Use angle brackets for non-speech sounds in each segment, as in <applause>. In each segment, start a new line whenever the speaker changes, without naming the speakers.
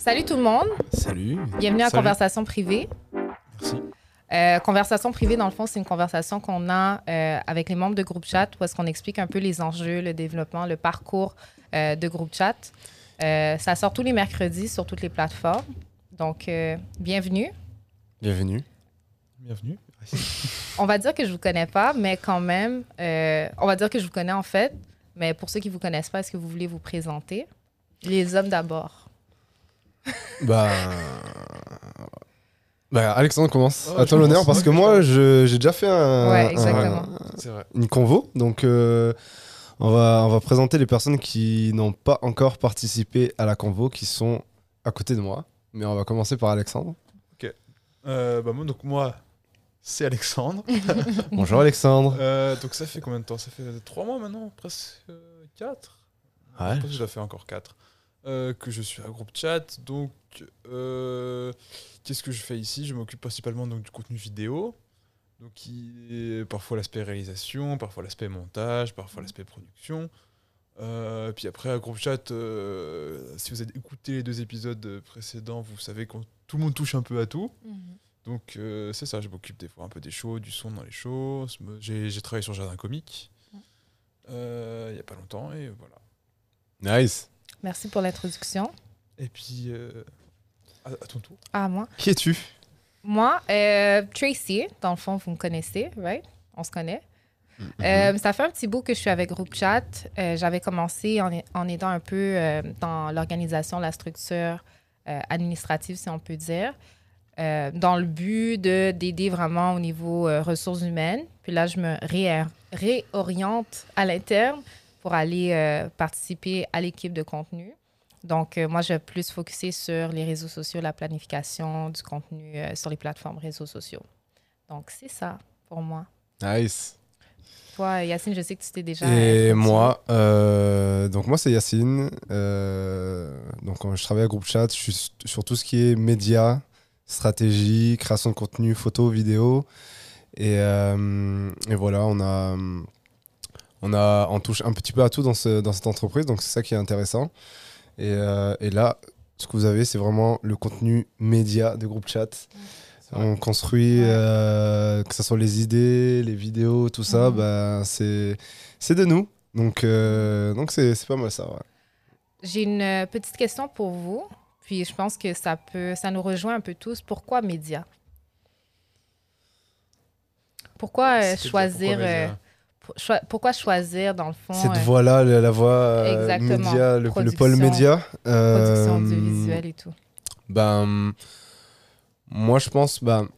Salut tout le monde.
Salut.
Bienvenue à
Salut.
Conversation privée.
Merci.
Euh, conversation privée, dans le fond, c'est une conversation qu'on a euh, avec les membres de groupe chat où est-ce qu'on explique un peu les enjeux, le développement, le parcours euh, de groupe chat. Euh, ça sort tous les mercredis sur toutes les plateformes. Donc, euh, bienvenue.
Bienvenue.
Bienvenue.
On va dire que je vous connais pas, mais quand même, euh, on va dire que je vous connais en fait. Mais pour ceux qui vous connaissent pas, est-ce que vous voulez vous présenter? Les hommes d'abord.
Bah. Bah, Alexandre commence.
Oh,
à toi l'honneur, parce que moi, j'ai déjà fait un,
Ouais,
un- une convo. Donc, euh, on, va, on va présenter les personnes qui n'ont pas encore participé à la convo, qui sont à côté de moi. Mais on va commencer par Alexandre.
Euh, bah, moi, donc moi, c'est Alexandre. <laughs>
Bonjour Alexandre.
Euh, donc ça fait combien de temps? Ça fait trois mois maintenant, presque euh, quatre?
Ouais.
Je pense que je dois faire encore quatre. Euh, que je suis à groupe chat. Donc, euh, qu'est-ce que je fais ici? Je m'occupe principalement donc du contenu vidéo. Donc, qui est parfois l'aspect réalisation, parfois l'aspect montage, parfois l'aspect production. Euh, puis après, à groupe chat, euh, si vous avez écouté les deux épisodes précédents, vous savez que tout le monde touche un peu à tout. Donc euh, c'est ça, je m'occupe des fois un peu des shows, du son dans les shows. J'ai travaillé sur Jardin Comique il y a pas longtemps et voilà.
Nice.
Merci pour l'introduction.
Et puis euh, à, à ton tour.
Ah, moi?
Qui es-tu?
Moi, euh, Tracy, dans le fond, vous me connaissez, right? On se connaît. Euh, ça fait un petit bout que je suis avec Groupe Chat. Euh, J'avais commencé en, en aidant un peu euh, dans l'organisation, la structure euh, administrative, si on peut dire, euh, dans le but de- d'aider vraiment au niveau euh, ressources humaines. Puis là, je me ré- réoriente à l'interne pour aller euh, participer à l'équipe de contenu. Donc, euh, moi, je vais plus focuser sur les réseaux sociaux, la planification du contenu euh, sur les plateformes réseaux sociaux. Donc, c'est ça pour moi.
Nice.
Toi, Yacine, je sais que tu t'es déjà.
Et moi, donc moi c'est Yacine. Donc je travaille à Groupe Chat. Je suis sur tout ce qui est médias, stratégie, création de contenu, photo, vidéo. Et, et voilà, on a, on a, on touche un petit peu à tout dans, ce, dans cette entreprise. Donc c'est ça qui est intéressant. Et, euh, et là, ce que vous avez, c'est vraiment le contenu média de Groupe Chat. On construit, euh, que ce soit les idées, les vidéos, tout ça,
Mhm.
bah, c'est c'est de nous. Donc, euh, donc c'est c'est pas mal ça. ouais.
J'ai une petite question pour vous. Puis je pense que ça peut, ça nous rejoint un peu tous. Pourquoi médias? Pourquoi euh, choisir
pourquoi média?
Pourquoi choisir dans le fond
Cette
euh,
voix-là, la, la voix euh, média, le, le pôle média. euh,
production audiovisuelle et tout?
Ben, moi, je pense, ben,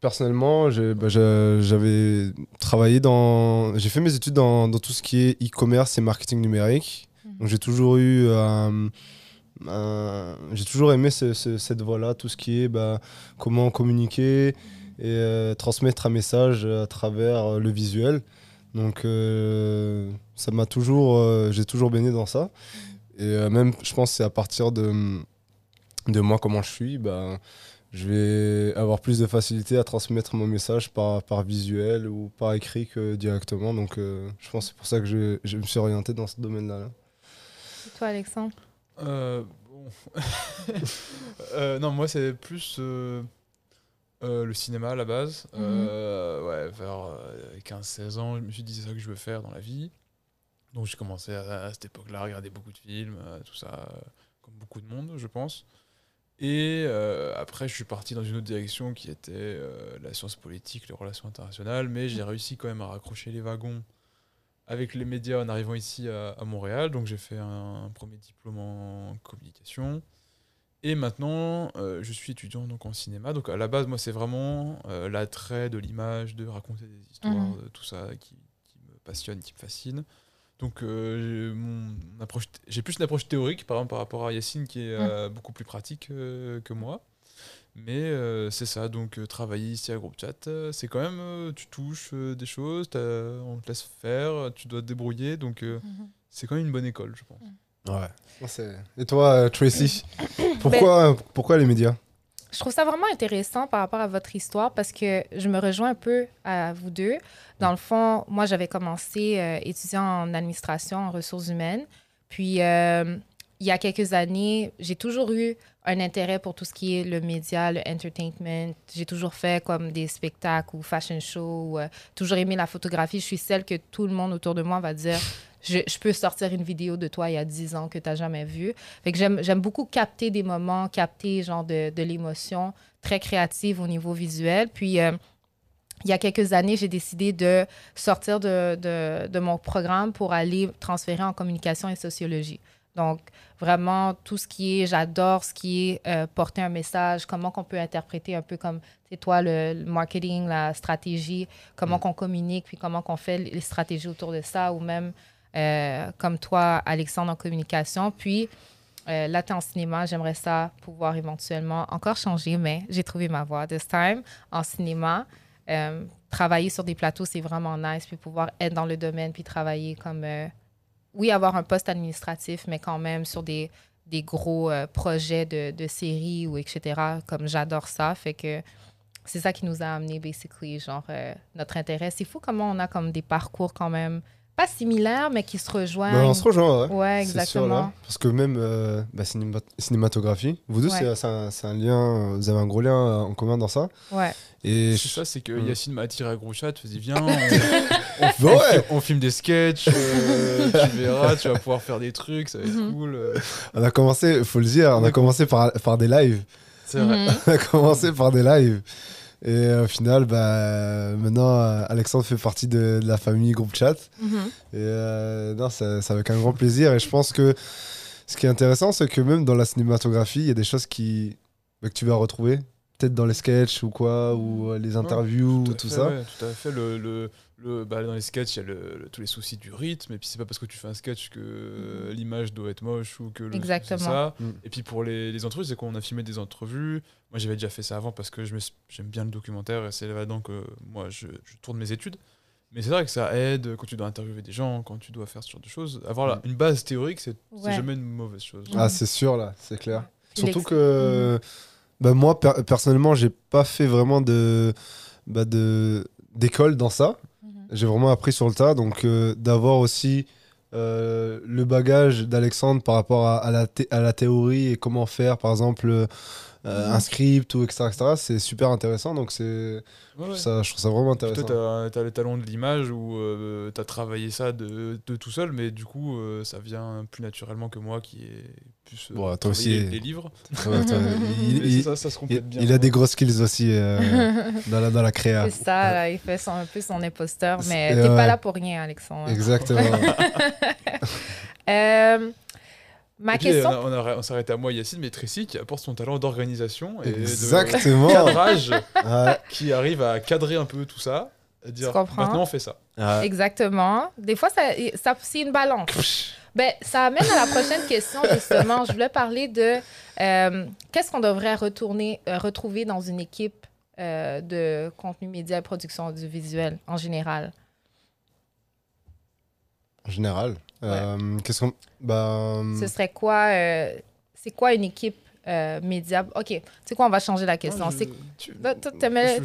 personnellement, j'ai- ben, j'avais travaillé dans. J'ai fait mes études dans, dans tout ce qui est e-commerce et marketing numérique.
Mhm.
Donc, j'ai toujours eu. euh, j'ai toujours aimé ce- ce- cette voie-là, tout ce qui est ben, comment communiquer et transmettre un message à travers le visuel. Donc, euh, ça m'a toujours. euh, j'ai toujours baigné dans ça. Et euh, même, je pense, que c'est à partir de de moi comment je suis, ben, je vais avoir plus de facilité à transmettre mon message par, par visuel ou par écrit que directement. Donc euh, je pense que c'est pour ça que je, je me suis orienté dans ce domaine-là. là.
Et toi, Alexandre?
Euh, bon. <laughs> Euh, non, moi c'est plus euh, euh, le cinéma à la base.
Mhm.
Euh, ouais, vers euh, 15-16 ans, je me suis dit c'est ça que je veux faire dans la vie. Donc j'ai commencé à, à cette époque-là à regarder beaucoup de films, euh, tout ça, euh, comme beaucoup de monde, je pense. Et euh, après, je suis parti dans une autre direction qui était euh, la science politique, les relations internationales, mais j'ai réussi quand même à raccrocher les wagons avec les médias en arrivant ici à, à Montréal. Donc j'ai fait un, un premier diplôme en communication. Et maintenant, euh, je suis étudiant donc en cinéma. Donc à la base, moi, c'est vraiment euh, l'attrait de l'image, de raconter des histoires,
Mhm.
de tout ça qui, qui me passionne, qui me fascine. Donc euh, j'ai mon approche, j'ai plus une approche théorique, par exemple par rapport à Yacine qui est euh, beaucoup plus pratique euh, que moi. Mais euh, c'est ça, donc euh, travailler ici à Groupe Chat, euh, c'est quand même, euh, tu touches euh, des choses, on te laisse faire, tu dois te débrouiller, donc euh, c'est quand même une bonne école, je pense.
Ouais. Et toi, euh, Tracy, <coughs> pourquoi, pourquoi les médias?
Je trouve ça vraiment intéressant par rapport à votre histoire parce que je me rejoins un peu à vous deux. Dans le fond, moi, j'avais commencé euh, étudiant en administration, en ressources humaines. Puis, euh, il y a quelques années, j'ai toujours eu un intérêt pour tout ce qui est le média, le entertainment. J'ai toujours fait comme des spectacles ou fashion shows. ou, euh, toujours aimé la photographie. Je suis celle que tout le monde autour de moi va dire je, je peux sortir une vidéo de toi il y a 10 ans que tu n'as jamais vue. Fait que j'aime beaucoup capter des moments, capter genre de, de l'émotion, très créative au niveau visuel. Puis, euh, il y a quelques années, j'ai décidé de sortir de, de, de mon programme pour aller transférer en communication et sociologie. Donc, vraiment, tout ce qui est, j'adore ce qui est euh, porter un message, comment qu'on peut interpréter un peu comme, c'est toi, le, le marketing, la stratégie, comment qu'on communique, puis comment qu'on fait les stratégies autour de ça, ou même euh, comme toi, Alexandre, en communication. Puis, euh, là, tu en cinéma, j'aimerais ça pouvoir éventuellement encore changer, mais j'ai trouvé ma voie this time en cinéma. Euh, travailler sur des plateaux, c'est vraiment nice, puis pouvoir être dans le domaine, puis travailler comme, oui, avoir un poste administratif, mais quand même sur des, des gros projets de, de séries ou etc. Comme j'adore ça, fait que c'est ça qui nous a amené, basically, genre, notre intérêt. C'est fou comment on a comme des parcours quand même, pas similaires, mais qui se rejoignent.
Bah, on se rejoint, ouais.
Ouais,
C'est sûr,
exactement.
là. Parce que même euh, bah, cinéma- cinématographie, vous deux,
Ouais.
c'est- c'est un, lien, vous avez un gros lien euh, en commun dans ça.
Ouais.
Et
C'est ça, c'est que
Mm.
Yacine m'a attiré à gros chat, tu dit viens, <laughs> on, on,
Bah
on
ouais.
fi- on filme des sketchs, euh, <laughs> tu verras, tu vas pouvoir faire des trucs, ça va être
Mhm.
cool. euh.
on a commencé, faut le dire, on a
Ouais.
commencé par, par des lives.
C'est vrai.
Mhm. <laughs>
on a commencé par des lives. Et euh, au final, bah, maintenant, euh, Alexandre fait partie de, de la famille groupe chat.
Mhm.
Et euh, non, c'est c'est avec un grand plaisir. Et je pense que ce qui est intéressant, c'est que même dans la cinématographie, il y a des choses qui, bah, que tu vas retrouver. Peut-être dans les sketchs ou quoi, ou euh, les interviews,
Tout
ou tout
fait,
ça.
ouais, tout à fait. Le, le, le- bah, dans les sketchs, il y a le- le- tous les soucis du rythme. Et puis, c'est pas parce que tu fais un sketch que l'image doit être moche ou que le.
Exactement.
ça.
Mm.
Et puis, pour les, les entrevues, c'est qu'on a filmé des entrevues. Moi, j'avais déjà fait ça avant parce que je me suis- j'aime bien le documentaire et c'est là-dedans que moi, je, je tourne mes études. Mais c'est vrai que ça aide quand tu dois interviewer des gens, quand tu dois faire ce genre de choses. Avoir la- une base théorique, c'est
Ouais.
jamais une mauvaise chose.
Ah, c'est sûr, là, c'est clair. Surtout que bah, moi, per- personnellement, j'ai pas fait vraiment de bah, de- d'école dans ça.
Mhm.
J'ai vraiment appris sur le tas. Donc, euh, d'avoir aussi euh, le bagage d'Alexandre par rapport à, à la à la théorie et comment faire, par exemple, euh, un script ou etc., etc., c'est super intéressant. Donc, c'est
Ouais,
je, trouve
ouais.
ça, je trouve ça vraiment intéressant.
Toi, t'as as le talent de l'image où euh, t'as travaillé ça de, de tout seul, mais du coup, euh, ça vient plus naturellement que moi qui ai plus euh,
Bon, toi
travaillé
aussi.
les, les livres.
Ouais, toi, <laughs> il,
ça, ça se complète
il-
bien.
il a des grosses skills aussi euh, <laughs> dans, la, dans la créa.
C'est ça, là, il fait son- un peu son imposteur, mais t'es
ouais.
pas là pour rien, Alexandre.
Exactement. <laughs>
Ma
Et puis,
question.
on, on s'arrête à moi, Yacine, mais Tracy qui apporte son talent d'organisation et
Exactement.
de cadrage <laughs>
Ouais.
qui arrive à cadrer un peu tout ça. À dire, maintenant on fait ça.
Ouais.
Exactement. Des fois, ça, ça, c'est une balance. Ben, ça amène à la prochaine question, justement. Je voulais parler de euh, qu'est-ce qu'on devrait retourner, euh, retrouver dans une équipe euh, de contenu média et production audiovisuelle en général?
En général. Euh, Qu'est-ce qu'on. Bah,
Ce serait quoi euh, C'est quoi une équipe euh, média? Ok, tu sais quoi, on va changer la question.
Moi, je-
C'est
tu-
t'aimais-
je- je.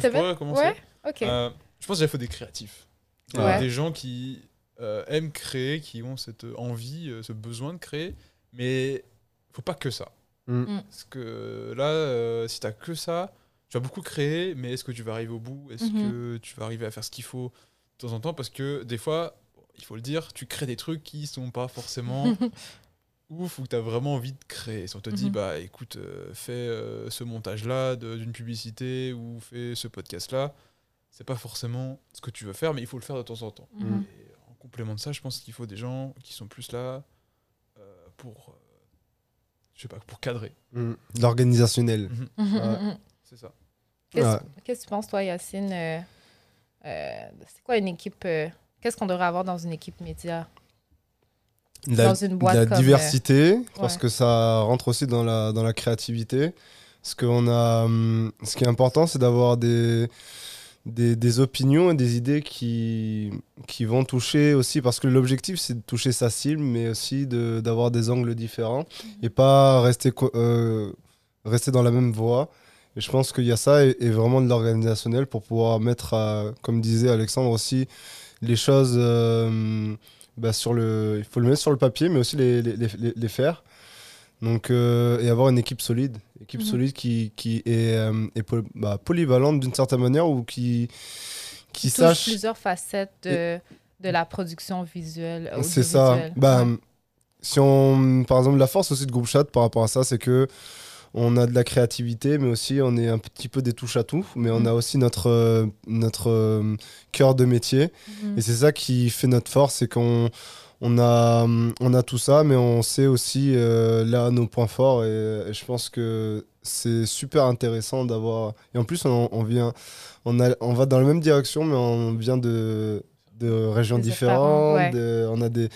Ouais, ok.
Euh, je pense qu'il faut des créatifs. Des-
Ouais.
Des gens qui euh, aiment créer, qui ont cette envie, euh, ce besoin de créer, mais faut pas que ça.
Mm.
Mm.
Parce que là, euh, si t'as que ça, tu vas beaucoup créer, mais est-ce que tu vas arriver au bout? Est-ce
Mhm.
que tu vas arriver à faire ce qu'il faut de temps en temps? Parce que des fois, il faut le dire, tu crées des trucs qui sont pas forcément <laughs> ouf ou tu as vraiment envie de créer. Si on te dit,
Mhm.
bah écoute, euh, fais euh, ce montage-là de- d'une publicité ou fais ce podcast-là, c'est pas forcément ce que tu veux faire, mais il faut le faire de temps en temps.
Mhm.
Et en complément de ça, je pense qu'il faut des gens qui sont plus là euh, pour, euh, je sais pas, pour cadrer.
Mm. L'organisationnel.
Mhm,
Ouais.
C'est ça.
Qu'est-ce
Ouais.
que tu penses, toi, Yacine euh, euh, C'est quoi une équipe euh, Qu'est-ce qu'on devrait avoir dans une équipe média?
La,
Dans une boîte
la
comme, euh,
diversité, parce
ouais.
que ça rentre aussi dans la, dans la créativité. Parce qu'on a, hum, ce qui est important, c'est d'avoir des, des, des opinions et des idées qui, qui vont toucher aussi, parce que l'objectif, c'est de toucher sa cible, mais aussi de- d'avoir des angles différents
Mhm.
et pas rester, euh, rester dans la même voie. Et je pense qu'il y a ça et, et vraiment de l'organisationnel pour pouvoir mettre, à- comme disait Alexandre aussi, les choses euh, bah, sur le. Il faut le mettre sur le papier, mais aussi les, les, les- les faire. Donc, euh, et avoir une équipe solide, équipe
Mhm.
solide qui, qui est, euh, est poly- bah, polyvalente d'une certaine manière ou qui, qui sache.
plusieurs facettes de, de la production visuelle.
C'est ça. Bah,
Ouais.
si on, par exemple, la force aussi de Groupe Chat par rapport à ça, c'est que on a de la créativité, mais aussi on est un petit peu des touches à tout, mais on
Mhm.
a aussi notre euh, notre euh, cœur de métier.
Mhm.
Et c'est ça qui fait notre force, c'est qu'on on a, on a tout ça, mais on sait aussi euh, là nos points forts. Et, et je pense que c'est super intéressant d'avoir. Et en plus, on, on vient, on, a, on va dans la même direction, mais on vient de, de régions
Des
différentes.
différents, ouais.
de- on a des,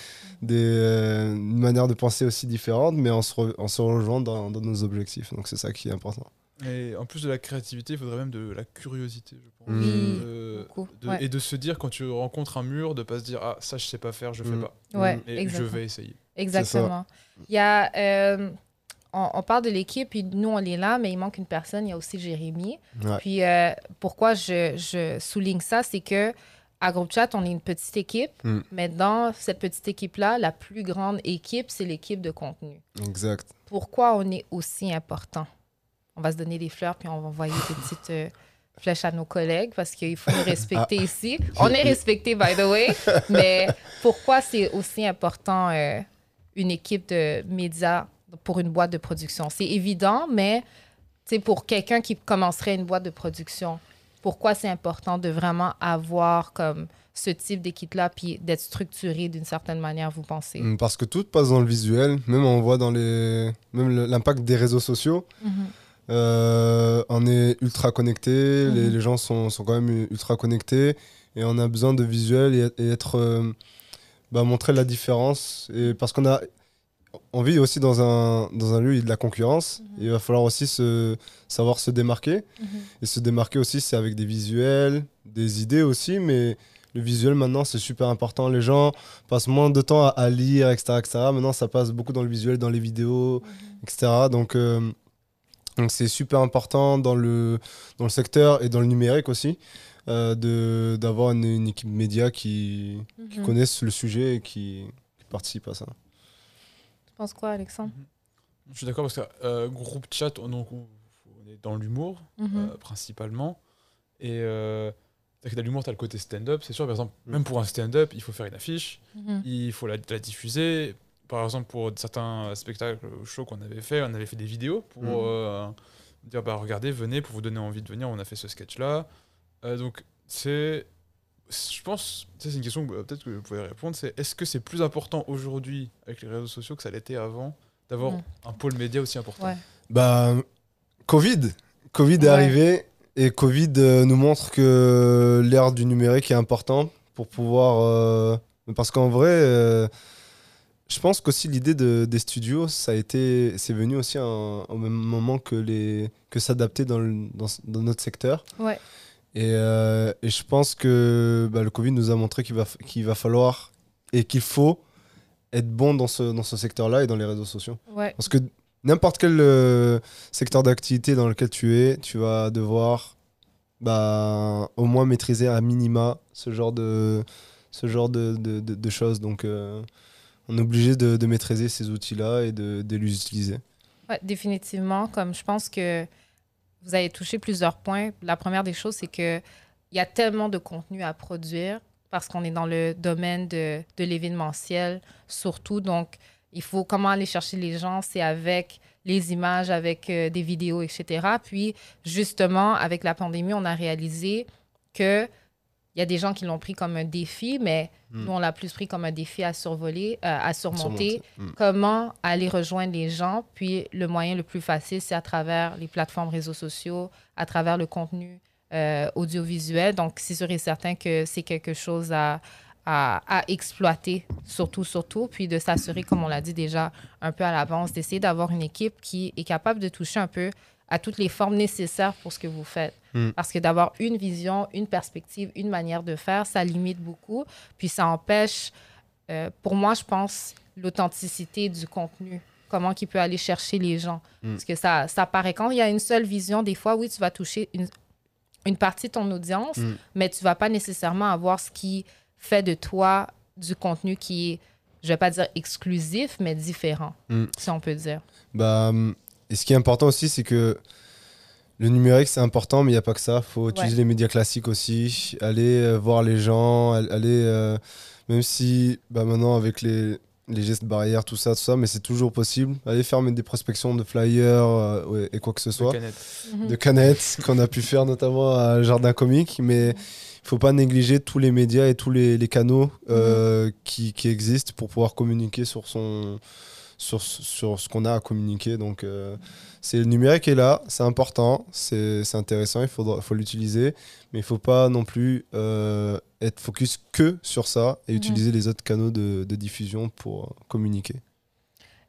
des euh, une manière de penser aussi différentes, mais on se, re- on se rejoint dans, dans nos objectifs. Donc c'est ça qui est important.
Et en plus de la créativité, il faudrait même de la curiosité, je pense. Euh,
beaucoup,
de-
ouais.
Et de se dire, quand tu rencontres un mur, de pas se dire Ah, ça, je sais pas faire, je fais
Mm.
pas.
Ouais.
Et
exactement.
je vais essayer.
Exactement. Il y a, euh, on, on parle de l'équipe, puis nous, on est là, mais il manque une personne. Il y a aussi Jérémy.
Ouais.
Puis euh, pourquoi je, je souligne ça, c'est que à Groupe Chat, on est une petite équipe,
Mm.
mais dans cette petite équipe-là, la plus grande équipe, c'est l'équipe de contenu.
Exact.
Pourquoi on est aussi important? On va se donner des fleurs, puis on va envoyer des petites euh, flèches à nos collègues parce qu'il faut nous <laughs> respecter ici. On est respecté, by the way, <laughs> mais pourquoi c'est aussi important euh, une équipe de médias pour une boîte de production? C'est évident, mais c'est pour quelqu'un qui commencerait une boîte de production, pourquoi c'est important de vraiment avoir comme ce type d'équipe-là, puis d'être structuré d'une certaine manière, vous pensez?
Mm, Parce que tout passe dans le visuel, même on voit dans les, même l'impact des réseaux sociaux.
Mhm.
Euh, on est ultra connecté, les,
Mhm.
les gens sont, sont quand même ultra connectés et on a besoin de visuel et, et être euh, bah, montrer la différence et parce qu'on a on vit aussi dans un dans un lieu où il y a de la concurrence
Mhm.
il va falloir aussi se savoir se démarquer
Mhm.
et se démarquer aussi c'est avec des visuels des idées aussi mais le visuel maintenant c'est super important les gens passent moins de temps à, à lire etc etc maintenant ça passe beaucoup dans le visuel dans les vidéos etc. Donc, euh, donc c'est super important dans le, dans le secteur et dans le numérique aussi euh, de- d'avoir une, une équipe média qui, qui
Mhm.
connaissent le sujet et qui, qui participe à ça.
Penses quoi, Alexandre?
Je suis d'accord parce que euh, groupe chat, on, donc, on on est dans l'humour
Mhm.
euh, principalement. Et euh, que dans l'humour, tu as le côté stand-up. C'est sûr, par exemple,
Mm.
même pour un stand-up, il faut faire une affiche,
Mhm.
il faut la, la diffuser. Par exemple, pour certains spectacles shows qu'on avait fait, on avait fait des vidéos pour
Mm.
euh, dire bah, regardez, venez, pour vous donner envie de venir, on a fait ce sketch-là. Euh, donc, c'est. Je pense, ça c'est une question que euh, peut-être que vous pouvez répondre, c'est est-ce que c'est plus important aujourd'hui avec les réseaux sociaux que ça l'était avant d'avoir
Mm.
un pôle média aussi important?
Ouais.
Bah, Covid. Covid est arrivé et Covid euh, nous montre que l'ère du numérique est important pour pouvoir. euh, parce qu'en vrai, euh, je pense qu'aussi l'idée de, des studios, ça a été, c'est venu aussi au même moment que les que s'adapter dans, le- dans, dans notre secteur.
Ouais.
Et, euh, et je pense que bah, le Covid nous a montré qu'il va, qu'il va falloir et qu'il faut être bon dans ce, dans ce secteur-là et dans les réseaux sociaux.
Ouais.
Parce que n'importe quel euh, secteur d'activité dans lequel tu es, tu vas devoir bah, au moins maîtriser à minima ce genre de, ce genre de, de, de- de choses. Donc, euh, on est obligé de, de maîtriser ces outils-là et de, de les utiliser.
Ouais, définitivement. Comme je pense que vous avez touché plusieurs points. La première des choses, c'est que il y a tellement de contenu à produire parce qu'on est dans le domaine de, de l'événementiel, surtout. Donc, il faut comment aller chercher les gens, c'est avec les images, avec euh, des vidéos, etc. Puis, justement, avec la pandémie, on a réalisé que il y a des gens qui l'ont pris comme un défi, mais
Mm.
nous, on l'a plus pris comme un défi à survoler, euh, à surmonter
Surmonter. Mm.
comment aller rejoindre les gens. Puis le moyen le plus facile, c'est à travers les plateformes réseaux sociaux, à travers le contenu euh, audiovisuel. Donc, c'est sûr et certain que c'est quelque chose à, à, à exploiter, surtout, surtout. Puis de s'assurer, comme on l'a dit déjà un peu à l'avance, d'essayer d'avoir une équipe qui est capable de toucher un peu à toutes les formes nécessaires pour ce que vous faites.
Mm.
Parce que d'avoir une vision, une perspective, une manière de faire, ça limite beaucoup. Puis ça empêche, euh, pour moi, je pense, l'authenticité du contenu. Comment il peut aller chercher les gens.
Mm.
Parce que ça, ça paraît, quand il y a une seule vision, des fois, oui, tu vas toucher une, une partie de ton audience,
Mm.
mais tu vas pas nécessairement avoir ce qui fait de toi du contenu qui est je vais pas dire exclusif, mais différent, si on peut dire.
Bah, hum, et ce qui est important aussi, c'est que le numérique, c'est important, mais il n'y a pas que ça. Il faut utiliser les médias classiques aussi, aller euh, voir les gens, al- aller, euh, même si bah, maintenant avec les, les gestes barrières, tout ça, tout ça, mais c'est toujours possible. Aller faire même des prospections de flyers euh, ouais, et quoi que ce soit,
Canette.
de canettes <laughs> qu'on a pu faire notamment à Jardin Comique, mais il faut pas négliger tous les médias et tous les, les canaux euh, qui, qui existent pour pouvoir communiquer sur son sur, sur ce qu'on a à communiquer. Donc, euh, c'est le numérique est là, c'est important, c'est c'est intéressant, il faudra, faut l'utiliser, mais il faut pas non plus euh, être focus que sur ça et utiliser les autres canaux de, de diffusion pour euh, communiquer.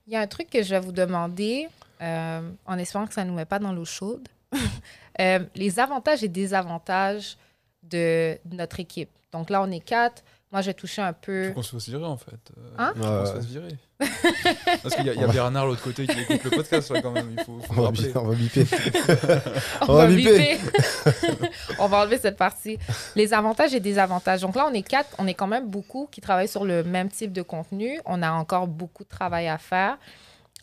Il y a un truc que je vais vous demander, euh, en espérant que ça ne nous met pas dans l'eau chaude. <laughs> Euh, les avantages et désavantages de notre équipe. Donc là, on est quatre. Moi, j'ai touché un peu.
Faut qu'on se fasse virer en fait.
Hein?
faut qu'on se fasse virer. Parce qu'il y a, il y a Bernard l'autre côté qui écoute le podcast là quand même. Il faut, faut
On va,
rappeler.
bi- on va biper.
On, <laughs>
On va
va
biper.
biper. on va enlever cette partie. Les avantages et désavantages. Donc là, on est quatre, on est quand même beaucoup qui travaillent sur le même type de contenu. On a encore beaucoup de travail à faire.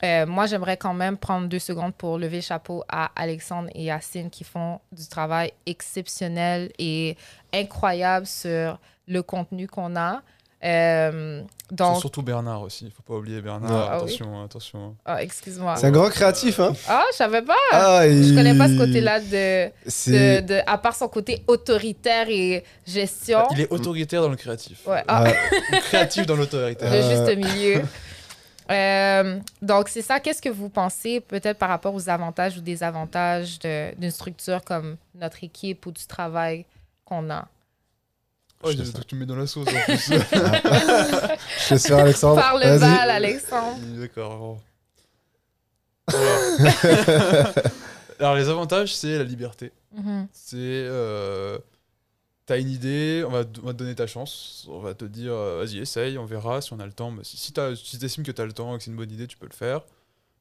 Euh, moi, j'aimerais quand même prendre deux secondes pour lever le chapeau à Alexandre et Yacine qui font du travail exceptionnel et incroyable sur le contenu qu'on a. Euh, donc,
Surtout Bernard aussi. Il faut pas oublier Bernard.
Ah oui.
attention, attention.
Ah, excuse-moi.
C'est un grand créatif, hein
Ah, je savais pas.
ah,
Je connais pas ce
il-
côté-là de,
C'est-
de, de- à part son côté autoritaire et gestion.
Il est autoritaire dans le créatif.
Ouais, ah, <laughs>
créatif dans l'autoritaire.
le
Euh,
juste milieu. <laughs> Euh, donc, c'est ça. Qu'est-ce que vous pensez, peut-être par rapport aux avantages ou désavantages d'une structure comme notre équipe ou du travail qu'on a?
Oh,
Je sens.
tu me mets dans la sauce en <laughs> plus.
Je te faire, Alexandre.
Par le bal, Alexandre.
D'accord. Voilà. <laughs> Alors, les avantages, c'est la liberté.
Mhm.
C'est. Euh, T'as une idée, on va, te- on va te donner ta chance. On va te dire, euh, vas-y, essaye, on verra si on a le temps. Mais si si t'as- si t'estimes que tu as le temps et que c'est une bonne idée, tu peux le faire.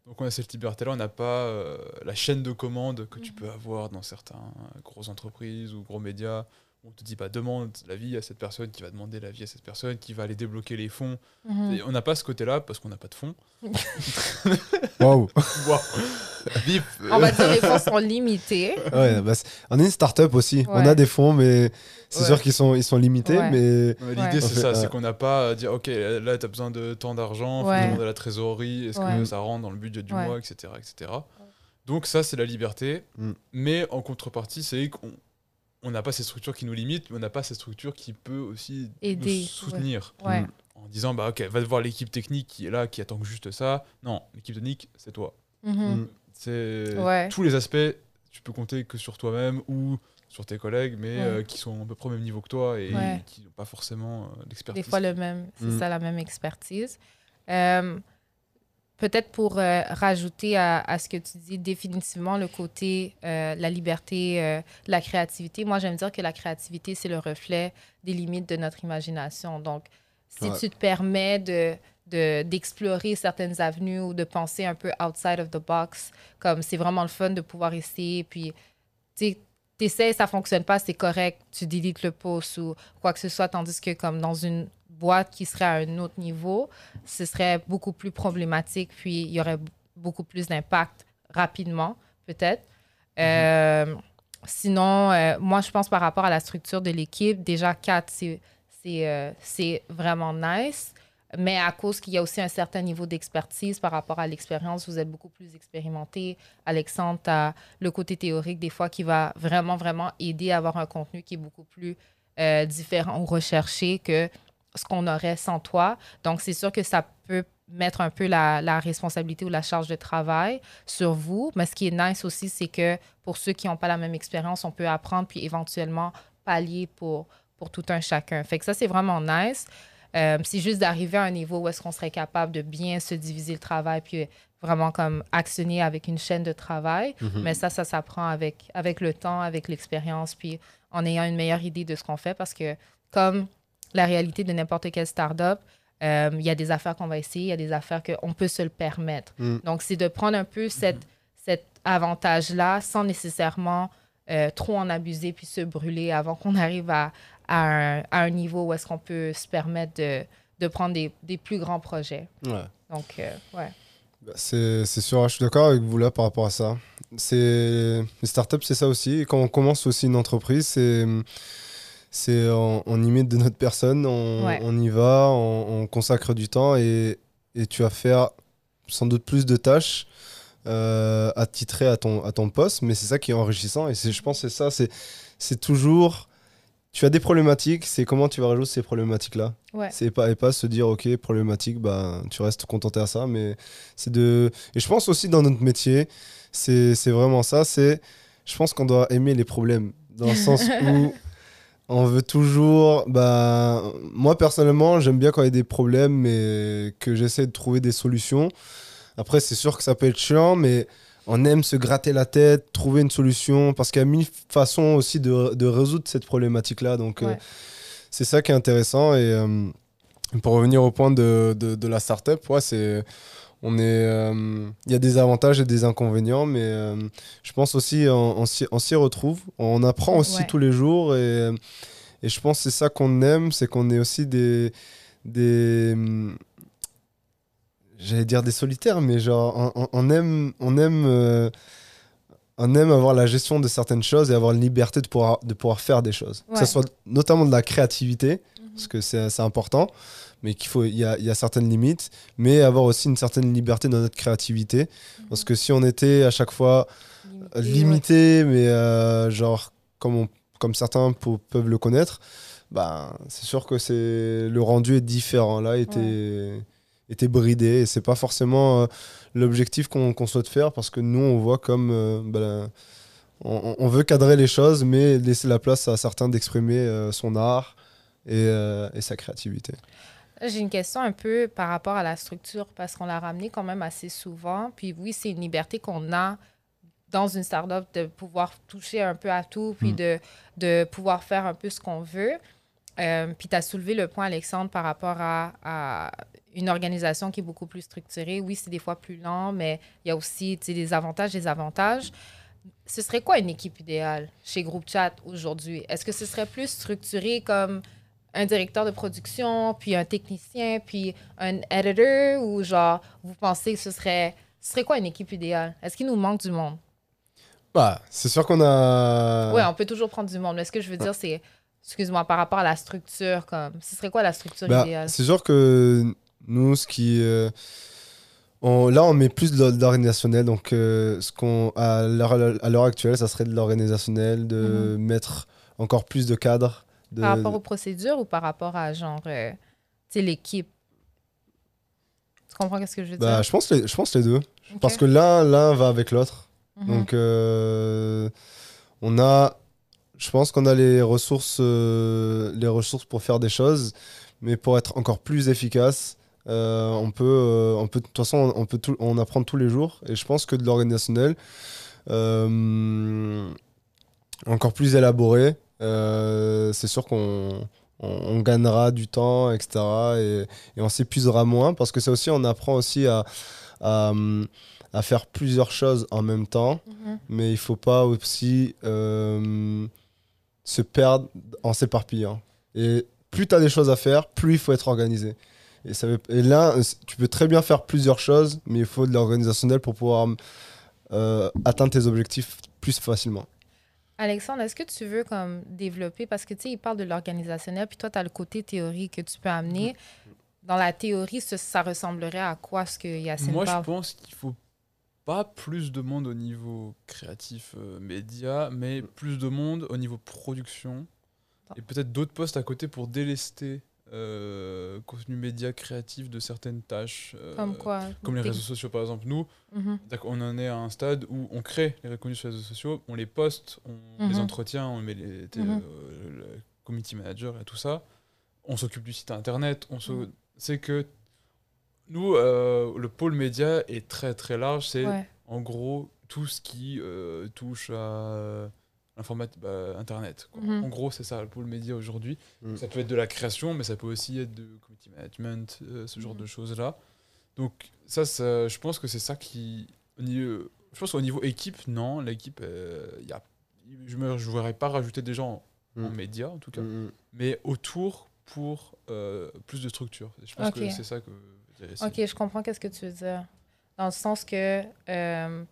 Donc, on a cette liberté-là. On n'a pas euh, la chaîne de commandes que tu
Mhm.
peux avoir dans certaines grosses entreprises ou gros médias. On te dit, bah, demande l'avis à cette personne qui va demander l'avis à cette personne, qui va aller débloquer les fonds.
Mhm.
Et on n'a pas ce côté-là parce qu'on n'a pas de fonds. <laughs>
Waouh. <laughs>
Wow. Bip.
On va dire les fonds sont limités.
Ouais, bah, on est une start-up aussi. On a des fonds, mais c'est
Ouais.
sûr qu'ils sont, ils sont limités.
Ouais.
Mais
Ouais, L'idée, c'est ça,
euh,
c'est qu'on n'a pas à dire, ok, là, tu as besoin de tant d'argent, faut
Ouais.
demander à la trésorerie, est-ce
Ouais.
que ça rentre dans le budget du
Ouais.
mois, etc., etc. Donc ça, c'est la liberté.
Mm.
Mais en contrepartie, c'est qu'on on n'a pas ces structures qui nous limitent, mais on n'a pas ces structures qui peut aussi
Aider,
nous soutenir.
Ouais.
En disant, bah ok, va voir l'équipe technique qui est là, qui attend juste ça. Non, l'équipe technique, c'est toi.
Mhm.
Mm.
C'est
Ouais.
tous les aspects, tu peux compter que sur toi-même ou sur tes collègues, mais
Ouais.
euh, qui sont à peu près au même niveau que toi et
Ouais.
qui n'ont pas forcément euh, l'expertise.
Des fois, le même, c'est
Mm.
ça, la même expertise. Euh, Peut-être pour euh, rajouter à, à ce que tu dis, définitivement le côté, euh, la liberté, euh, la créativité. Moi, j'aime dire que la créativité, c'est le reflet des limites de notre imagination. Donc, si
Ouais.
tu te permets de de- d'explorer certaines avenues ou de penser un peu outside of the box, comme c'est vraiment le fun de pouvoir essayer, puis tu sais, t'essaies, ça fonctionne pas, c'est correct, tu délites le post ou quoi que ce soit, tandis que comme dans une boîte qui serait à un autre niveau, ce serait beaucoup plus problématique, puis il y aurait beaucoup plus d'impact rapidement, peut-être. Euh, sinon, euh, moi, je pense par rapport à la structure de l'équipe, déjà, quatre, c'est c'est euh, c'est vraiment nice. Mais à cause qu'il y a aussi un certain niveau d'expertise par rapport à l'expérience, vous êtes beaucoup plus expérimenté. Alexandre, tu le côté théorique des fois qui va vraiment, vraiment aider à avoir un contenu qui est beaucoup plus euh, différent ou recherché que ce qu'on aurait sans toi. Donc, c'est sûr que ça peut mettre un peu la, la responsabilité ou la charge de travail sur vous. Mais ce qui est nice aussi, c'est que pour ceux qui n'ont pas la même expérience, on peut apprendre puis éventuellement pallier pour, pour tout un chacun. Fait que ça, c'est vraiment nice. Euh, c'est juste d'arriver à un niveau où est-ce qu'on serait capable de bien se diviser le travail puis vraiment comme actionner avec une chaîne de travail.
Mhm.
Mais ça, ça s'apprend avec, avec le temps, avec l'expérience, puis en ayant une meilleure idée de ce qu'on fait parce que comme la réalité de n'importe quelle startup, euh, il y a des affaires qu'on va essayer, il y a des affaires qu'on peut se le permettre.
Mm.
Donc, c'est de prendre un peu cette, cet avantage-là sans nécessairement euh, trop en abuser puis se brûler avant qu'on arrive à, à, un, à un niveau où est-ce qu'on peut se permettre de, de prendre des, des plus grands projets.
Ouais.
Donc, euh, ouais.
Bah, C'est c'est sûr, je suis d'accord avec vous là par rapport à ça. C'est les startups, c'est ça aussi. Quand on commence aussi une entreprise, c'est c'est on, on y met de notre personne, on,
Ouais.
on y va, on, on consacre du temps et, et tu vas faire sans doute plus de tâches euh, attitrées à ton à ton poste, mais c'est ça qui est enrichissant et c'est je pense que c'est ça, c'est toujours tu as des problématiques, c'est comment tu vas résoudre ces problématiques là.
Ouais.
C'est pas, et pas se dire, ok, problématique, bah, tu restes contenté à ça. Mais c'est de. Et je pense aussi dans notre métier, c'est c'est vraiment ça. C'est. Je pense qu'on doit aimer les problèmes. Dans le sens <laughs> où on veut toujours. Bah, moi, personnellement, j'aime bien quand il y a des problèmes, mais que j'essaie de trouver des solutions. Après, c'est sûr que ça peut être chiant, mais on aime se gratter la tête, trouver une solution, parce qu'il y a mille façons aussi de, de résoudre cette problématique-là. Donc, euh, c'est ça qui est intéressant. Et euh, pour revenir au point de, de, de la startup, ouais, c'est. On est, euh, il y a des avantages et des inconvénients, mais euh, je pense aussi on, on s'y- retrouve. On apprend aussi
Ouais.
tous les jours et, et je pense que c'est ça qu'on aime, c'est qu'on est aussi des, des hum, j'allais dire des solitaires, mais genre on, aime, on aime, euh, on aime avoir la gestion de certaines choses et avoir la liberté de pouvoir, de pouvoir faire des choses. Que
Ouais.
ce soit notamment de la créativité, parce que c'est important, mais qu'il faut, il y a, y a certaines limites, mais avoir aussi une certaine liberté dans notre créativité, parce que si on était à chaque fois
Limité,
mais euh, genre comme, on- comme certains peuvent le connaître, bah, c'est sûr que c'est le rendu est différent. Là, était, était bridé et c'est pas forcément euh, l'objectif qu'on qu'on souhaite faire parce que nous, on voit comme euh, bah, on, on veut cadrer les choses, mais laisser la place à certains d'exprimer son art et, et sa créativité.
J'ai une question un peu par rapport à la structure parce qu'on l'a ramené quand même assez souvent. Puis oui, c'est une liberté qu'on a dans une startup de pouvoir toucher un peu à tout, puis
Mm.
de, de pouvoir faire un peu ce qu'on veut. Euh, puis tu as soulevé le point, Alexandre, par rapport à, à une organisation qui est beaucoup plus structurée. Oui, c'est des fois plus lent, mais il y a aussi des avantages, des avantages. Ce serait quoi une équipe idéale chez Groupe Chat aujourd'hui? Est-ce que ce serait plus structuré comme un directeur de production, puis un technicien, puis un editor, ou genre, vous pensez que ce serait, ce serait quoi une équipe idéale? Est-ce qu'il nous manque du monde?
Bah, c'est sûr qu'on a.
Oui, on peut toujours prendre du monde, mais ce que je veux dire, c'est, excuse-moi, par rapport à la structure, comme, ce serait quoi la structure
Bah,
idéale?
c'est sûr que nous, ce qui. euh, on- là, on met plus de l'organisationnel. Donc, euh, ce qu'on, à l'heure à l'heure actuelle, ça serait de l'organisationnel, de mettre encore plus de cadres. De,
Par rapport aux procédures ou par rapport à, genre, euh, tu sais, l'équipe? Tu comprends ce que je veux
bah,
dire?
je, pense les, je pense les deux. Parce que l'un, l'un va avec l'autre.
Mhm.
Donc, euh, on a. Je pense qu'on a les ressources, euh, les ressources pour faire des choses, mais pour être encore plus efficace, euh, on peut, euh, on peut, de toute façon, on peut tout, on apprend tous les jours. Et je pense que de l'organisationnel, euh, encore plus élaboré, c'est sûr qu'on on, on gagnera du temps, etc. Et, et on s'épuisera moins parce que ça aussi, on apprend aussi à, à, à faire plusieurs choses en même temps
Mhm.
mais il faut pas aussi euh, se perdre en s'éparpillant. Et plus tu as des choses à faire, plus il faut être organisé. Et, ça veut- et là, tu peux très bien faire plusieurs choses, mais il faut de l'organisationnel pour pouvoir euh, atteindre tes objectifs plus facilement.
Alexandre, est-ce que tu veux comme développer, parce que tu sais, il parle de l'organisationnel, puis toi, tu as le côté théorie que tu peux amener. Dans la théorie, ça, ça ressemblerait à quoi ce que Yacine
Moi, je pense qu'il faut pas plus de monde au niveau créatif euh, média, mais plus de monde au niveau production. Et peut-être d'autres postes à côté pour délester euh, contenu média créatif de certaines tâches. euh,
Comme quoi?
Comme les réseaux sociaux, par exemple. Nous, d'accord, on en est à un stade où on crée les contenus sur les réseaux sociaux, on les poste, on les
Mhm.
entretient, on met les, t-
Mhm.
euh, le community manager et tout ça. On s'occupe du site internet. On se...
Mhm.
C'est que nous, le pôle média est très très large. C'est
Ouais.
en gros tout ce qui touche à bah, internet. quoi.
Mhm.
En gros, c'est ça le pôle média aujourd'hui.
Mhm.
Ça peut être de la création, mais ça peut aussi être de community management, euh, ce genre
Mhm.
de choses-là. Donc ça, ça, je pense que c'est ça qui... au niveau- Je pense qu'au niveau équipe, non, l'équipe, euh, il y a, je ne verrais pas rajouter des gens en, en
Mhm.
média, en tout cas.
Mm,
Mais autour, pour euh, plus de structure. Je pense que c'est ça que.
Ok, je comprends qu'est-ce que tu veux dire. Dans le sens que euh,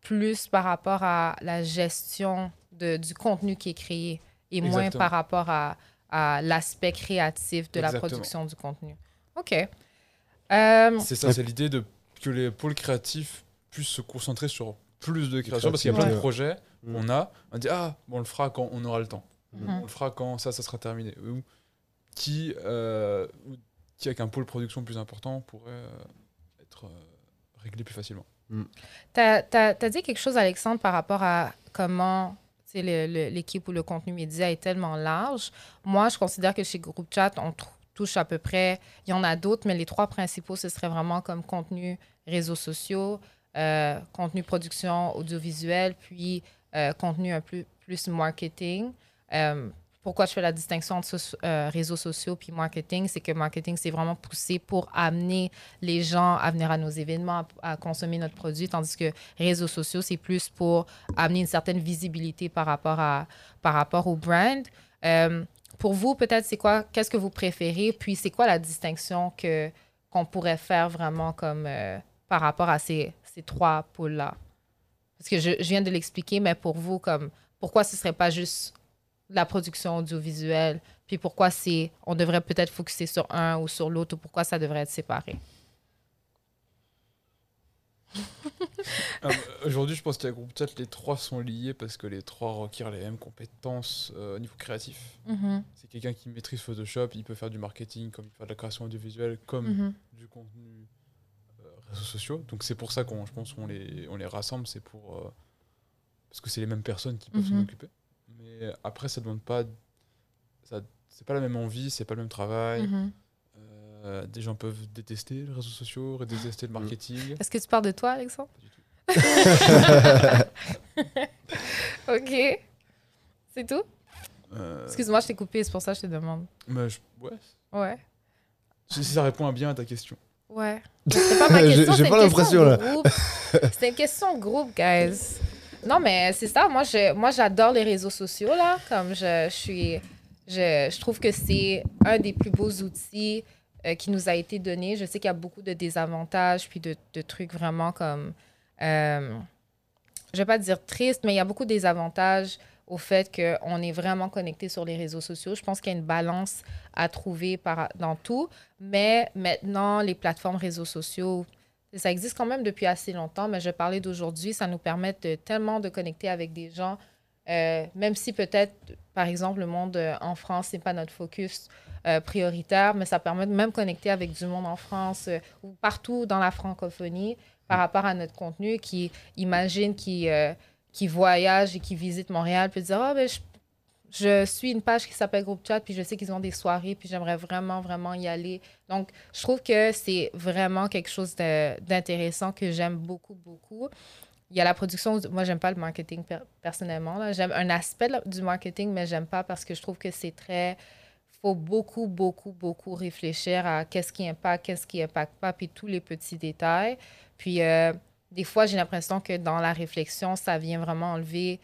plus par rapport à la gestion de, du contenu qui est créé et moins par rapport à, à l'aspect créatif de la production du contenu. OK. Euh,
C'est ça, c'est l'idée de que les pôles créatifs puissent se concentrer sur plus de création parce qu'il y a plein de projets
Mm.
qu'on a. On dit ah, bon, on le fera quand on aura le temps.
Mhm.
On le fera quand ça, ça sera terminé. Ou qui, euh, qui avec un pôle production plus important pourrait euh, être euh, réglé plus facilement.
Tu as, dit quelque chose, Alexandre, par rapport à comment l'équipe ou le contenu média est tellement large. Moi, je considère que chez Groupe Chat, on touche à peu près, il y en a d'autres, mais les trois principaux, ce serait vraiment comme contenu réseaux sociaux, euh, contenu production audiovisuelle, puis euh, contenu un peu plus marketing. Euh, pourquoi je fais la distinction entre euh, réseaux sociaux puis marketing, c'est que marketing, c'est vraiment poussé pour amener les gens à venir à nos événements, à, consommer notre produit, tandis que réseaux sociaux, c'est plus pour amener une certaine visibilité par rapport, à, par rapport au brand. Euh, pour vous, peut-être, c'est quoi, qu'est-ce que vous préférez, puis c'est quoi la distinction que, qu'on pourrait faire vraiment comme euh, par rapport à ces, ces trois pôles-là? Parce que je, je viens de l'expliquer, mais pour vous, comme pourquoi ce serait pas juste la production audiovisuelle, puis pourquoi c'est on devrait peut-être focuser sur un ou sur l'autre, ou pourquoi ça devrait être séparé? <laughs>
Euh, Aujourd'hui, je pense qu'à groupe chat, les trois sont liés parce que les trois requièrent les mêmes compétences euh, au niveau créatif.
Mhm,
C'est quelqu'un qui maîtrise Photoshop, il peut faire du marketing, comme il peut faire de la création audiovisuelle, comme
mhm.
du contenu euh, réseaux sociaux. Donc c'est pour ça qu'on, je pense, qu'on les, on les rassemble, c'est pour parce que c'est les mêmes personnes qui peuvent s'en
Mhm.
occuper. Mais après, ça demande pas, ça, c'est pas la même envie, c'est pas le même travail.
Mhm.
Euh, des gens peuvent détester les réseaux sociaux, détester le marketing.
Est-ce que tu parles de toi, Alexandre?
Pas du tout. <laughs>
OK. C'est tout?
Euh,
Excuse-moi, je t'ai coupé, c'est pour ça que je te demande.
mais je- ouais.
Ouais.
Si si ça répond bien à ta question.
Ouais. Mais C'est pas ma <laughs>
J'ai-
question,
j'ai
c'est
pas l'impression, là.
C'est une question groupe, guys. <laughs> Non, mais c'est ça. Moi, je, moi, j'adore les réseaux sociaux, là. Comme je, suis... Je, je trouve que c'est un des plus beaux outils euh, qui nous a été donné. Je sais qu'il y a beaucoup de désavantages, puis de, de trucs vraiment comme... euh, je vais pas dire triste, mais il y a beaucoup de désavantages au fait qu'on est vraiment connecté sur les réseaux sociaux. Je pense qu'il y a une balance à trouver par, dans tout. Mais maintenant, les plateformes réseaux sociaux, ça existe quand même depuis assez longtemps, mais je parlais d'aujourd'hui, ça nous permet de, tellement de connecter avec des gens, euh, même si peut-être, par exemple, le monde euh, en France, c'est pas notre focus euh, prioritaire, mais ça permet de même connecter avec du monde en France ou partout dans la francophonie par rapport à notre contenu qui imagine, qui, qui voyage et qui visite Montréal, peut dire, ah, ben, je je suis une page qui s'appelle Groupe Chat, puis je sais qu'ils ont des soirées, puis j'aimerais vraiment, vraiment y aller. Donc, je trouve que c'est vraiment quelque chose d'intéressant que j'aime beaucoup, beaucoup. Il y a la production. Moi, j'aime pas le marketing per- personnellement. J'aime un aspect du marketing, mais j'aime pas parce que je trouve que c'est très. faut beaucoup, beaucoup, beaucoup réfléchir à qu'est-ce qui impacte, qu'est-ce qui impacte pas, puis tous les petits détails. Puis, euh, des fois, j'ai l'impression que dans la réflexion, ça vient vraiment enlever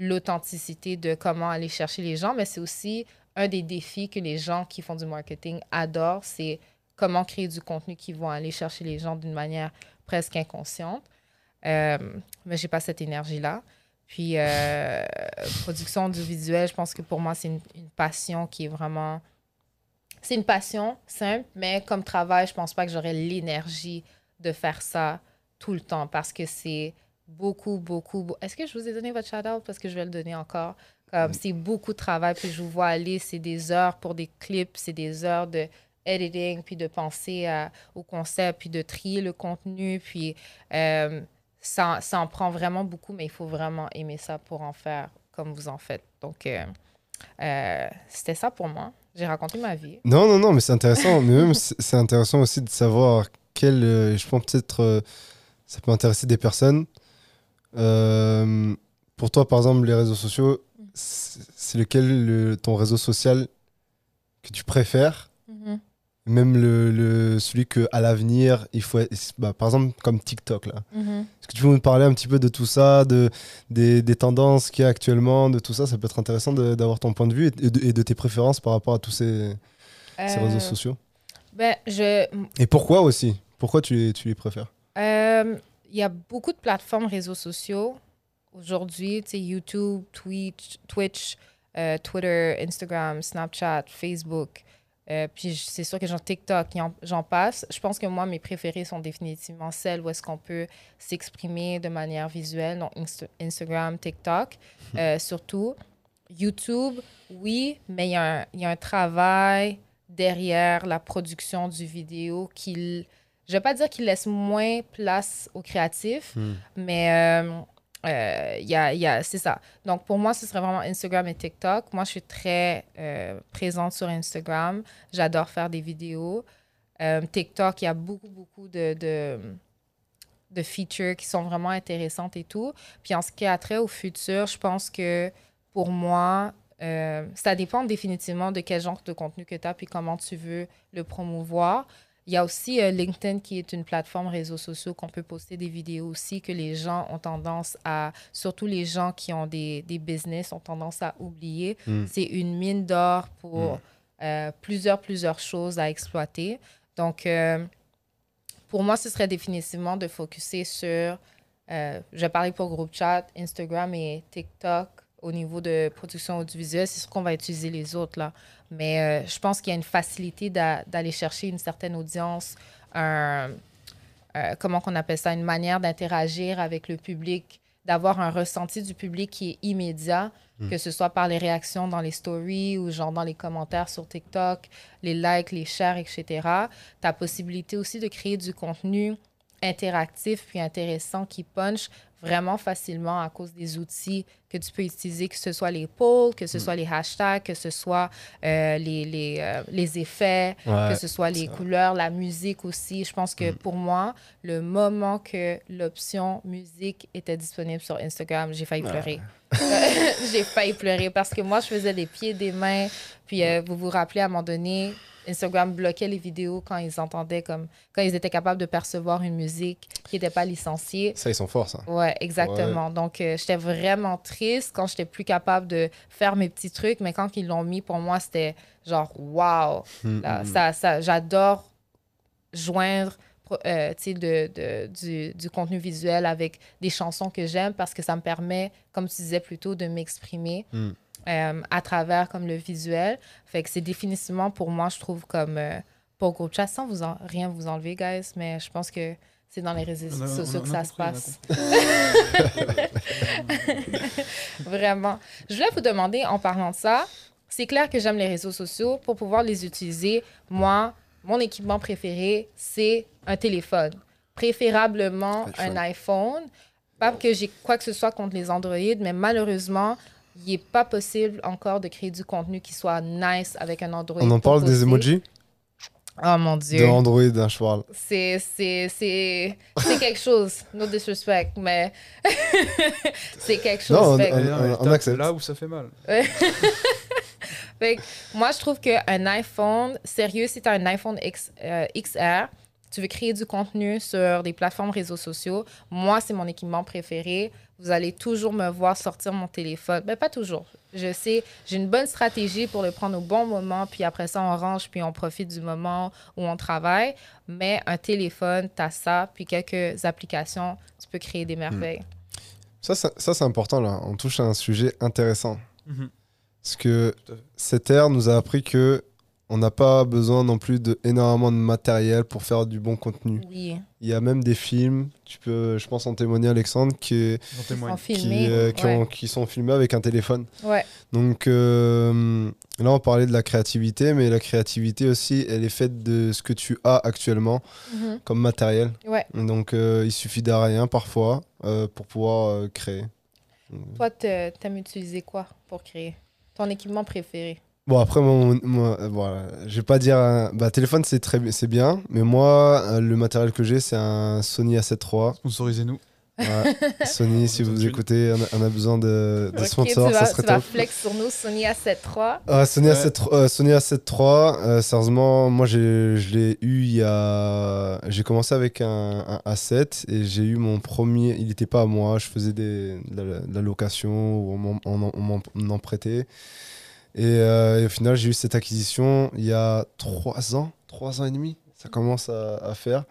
l'authenticité de comment aller chercher les gens, mais c'est aussi un des défis que les gens qui font du marketing adorent, c'est comment créer du contenu qui vont aller chercher les gens d'une manière presque inconsciente. Euh, mais j'ai pas cette énergie-là. Puis, euh, production audiovisuelle, je pense que pour moi, c'est une, une passion qui est vraiment... C'est une passion simple, mais comme travail, je pense pas que j'aurais l'énergie de faire ça tout le temps parce que c'est beaucoup, beaucoup. beau- Est-ce que je vous ai donné votre shout-out? Parce que je vais le donner encore. Comme c'est beaucoup de travail, puis je vous vois aller, c'est des heures pour des clips, c'est des heures de editing, puis de penser à- au concept, puis de trier le contenu, puis euh, ça, ça en prend vraiment beaucoup, mais il faut vraiment aimer ça pour en faire comme vous en faites. Donc, euh, euh, c'était ça pour moi. J'ai raconté ma vie.
Non, non, non, mais c'est intéressant. mais même, c'est intéressant aussi de savoir quel. euh, je pense peut-être. euh, ça peut intéresser des personnes. Euh, pour toi, par exemple, les réseaux sociaux, c'est lequel le- ton réseau social que tu préfères?
Mhm.
même le, le- celui que à l'avenir, il faut être- bah, par exemple comme TikTok là.
Mhm.
Est-ce que tu peux nous parler un petit peu de tout ça, de, des, des tendances qu'il y a actuellement, de tout ça? Ça peut être intéressant d'avoir ton point de vue et de, et de tes préférences par rapport à tous ces, ces
Euh,
réseaux sociaux.
Ben, je,
Et pourquoi aussi? Pourquoi tu les, tu les préfères?
Euh, Il y a beaucoup de plateformes réseaux sociaux aujourd'hui, tu sais, YouTube, Twitch, Twitch euh, Twitter, Instagram, Snapchat, Facebook. Euh, puis c'est sûr que genre TikTok, j'en passe. Je pense que moi, mes préférées sont définitivement celles où est-ce qu'on peut s'exprimer de manière visuelle, donc Insta- Instagram, TikTok, euh, surtout. YouTube, oui, mais il y, a un- il y a un travail derrière la production du vidéo qui, je vais pas dire qu'il laisse moins place aux créatifs,
Hmm.
mais euh, euh, y a, y a- c'est ça. Donc, pour moi, ce serait vraiment Instagram et TikTok. Moi, je suis très euh, présente sur Instagram. J'adore faire des vidéos. Euh, TikTok, il y a beaucoup, beaucoup de, de, de features qui sont vraiment intéressantes et tout. Puis, en ce qui a trait au futur, je pense que pour moi, ça dépend définitivement de quel genre de contenu que tu as puis comment tu veux le promouvoir. Il y a aussi euh, LinkedIn qui est une plateforme réseaux sociaux qu'on peut poster des vidéos aussi que les gens ont tendance à, surtout les gens qui ont des, des business, ont tendance à oublier.
Mm.
C'est une mine d'or pour
Mm.
euh, plusieurs, plusieurs choses à exploiter. Donc, euh, pour moi, ce serait définitivement de focuser sur, je parler pour groupe chat, Instagram et TikTok au niveau de production audiovisuelle. C'est sûr qu'on va utiliser les autres, là. Mais euh, je pense qu'il y a une facilité d'a- d'aller chercher une certaine audience, un, euh, comment qu'on appelle ça, une manière d'interagir avec le public, d'avoir un ressenti du public qui est immédiat, que ce soit par les réactions dans les stories ou genre dans les commentaires sur TikTok, les likes, les shares, etc. Ta possibilité aussi de créer du contenu interactif puis intéressant qui punch vraiment facilement à cause des outils que tu peux utiliser, que ce soit les polls, que ce soit les hashtags, que ce soit euh, les, les, euh, les effets,
Ouais,
que ce soit les
ça.
couleurs, la musique aussi. Je pense que pour moi, le moment que l'option musique était disponible sur Instagram, j'ai failli pleurer. <laughs> <laughs> j'ai failli pleurer parce que moi, je faisais des pieds, des mains. Puis euh, vous vous rappelez, à un moment donné, Instagram bloquait les vidéos quand ils entendaient comme... Quand ils étaient capables de percevoir une musique qui n'était pas licenciée.
Ça, ils sont forts, ça.
Ouais, exactement. Donc, euh, j'étais vraiment triste quand j'étais plus capable de faire mes petits trucs, mais quand ils l'ont mis, pour moi, c'était genre, wow!
Mm,
Là,
mm,
ça, ça, J'adore joindre euh, de, de- du, du contenu visuel avec des chansons que j'aime parce que ça me permet, comme tu disais plus tôt, de m'exprimer
Mm.
Euh, à travers comme le visuel. Fait que c'est définitivement pour moi, je trouve, comme euh, pour groupe chat, sans vous en- rien vous enlever, guys, mais je pense que c'est dans les réseaux sociaux que ça se passe. <laughs> Vraiment. Je voulais vous demander, en parlant de ça, c'est clair que j'aime les réseaux sociaux pour pouvoir les utiliser. Moi, mon équipement préféré, c'est un téléphone. Préférablement
iPhone.
un iPhone. Pas que j'ai quoi que ce soit contre les Android, mais malheureusement, il n'est pas possible encore de créer du contenu qui soit nice avec un Android.
On en parle des emojis?
Oh mon
De
Dieu.
Android, hein, je parle.
C'est, c'est, c'est, c'est <laughs> quelque chose. No disrespect, mais <laughs> c'est quelque chose.
Non, on-
Fait
on- accepte.
Là où ça fait mal. <laughs>
Fait que moi, je trouve qu'un iPhone, sérieux, si tu as un iPhone X, euh, XR, tu veux créer du contenu sur des plateformes réseaux sociaux, moi, c'est mon équipement préféré. Vous allez toujours me voir sortir mon téléphone. Ben, pas toujours. Je sais, j'ai une bonne stratégie pour le prendre au bon moment, puis après ça, on range, puis on profite du moment où on travaille. Mais un téléphone, tu as ça, puis quelques applications, tu peux créer des merveilles.
Ça, ça, ça, c'est important, là. On touche à un sujet intéressant.
Mhm.
Parce que cette ère nous a appris que on n'a pas besoin non plus de énormément de matériel pour faire du bon contenu.
Oui,
Il y a même des films, tu peux, je pense en témoigner Alexandre, qui,
sont
qui,
filmés.
euh, qui,
ouais.
ont- qui sont filmés avec un téléphone.
Ouais.
Donc euh, là, on parlait de la créativité, mais la créativité aussi, elle est faite de ce que tu as actuellement
Mhm.
comme matériel.
Ouais.
Donc euh, il suffit d'un rien parfois euh, pour pouvoir euh, créer.
Toi, t'aimes utiliser quoi pour créer? Ton équipement préféré?
Bon après moi, moi, euh, voilà, je vais pas dire un- bah téléphone c'est très c'est bien mais moi euh, le matériel que j'ai c'est un Sony A7 III
Sponsorisez-nous.
Ouais. Sony, <laughs> si vous écoutez, on a, on a besoin de, de sponsors,
tu vas,
ça serait
tu vas
top.
flex sur nous, Sony A73.
Ah, Sony,
Ouais.
A7, euh, Sony A7 euh, sérieusement, moi je l'ai eu il y a. J'ai commencé avec un, un A7 et j'ai eu mon premier. Il n'était pas à moi, je faisais des, de, la, de la location m'en on m'en prêtait. Et, euh, et au final, j'ai eu cette acquisition il y a trois ans, trois ans et demi. Ça commence à, à faire.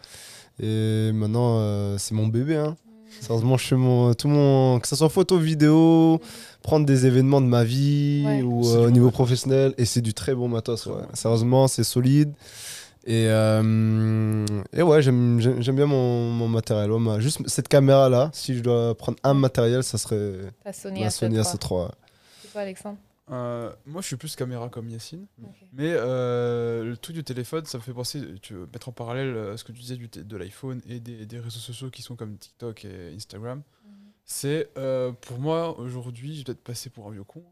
Et maintenant, euh, c'est mon bébé. Hein. Sérieusement, je fais mon, tout mon. Que ce soit photo, vidéo, prendre des événements de ma vie
Ouais.
ou euh, au
bon
niveau
matos.
professionnel. Et c'est du très bon matos. Ouais. Sérieusement, c'est solide. Et, euh, et ouais, j'aime bien mon, mon matériel. Ouais, ma- juste cette caméra-là, si je dois prendre un matériel, ça serait
Sony
la Sony
A73.
A7
C'est quoi, Alexandre?
Euh, moi, je suis plus caméra comme Yacine. Mais euh, le truc du téléphone, ça me fait penser, tu veux mettre en parallèle euh, ce que tu disais du de l'iPhone et des, des réseaux sociaux qui sont comme TikTok et Instagram. C'est euh, pour moi aujourd'hui, je vais peut-être passer pour un vieux con.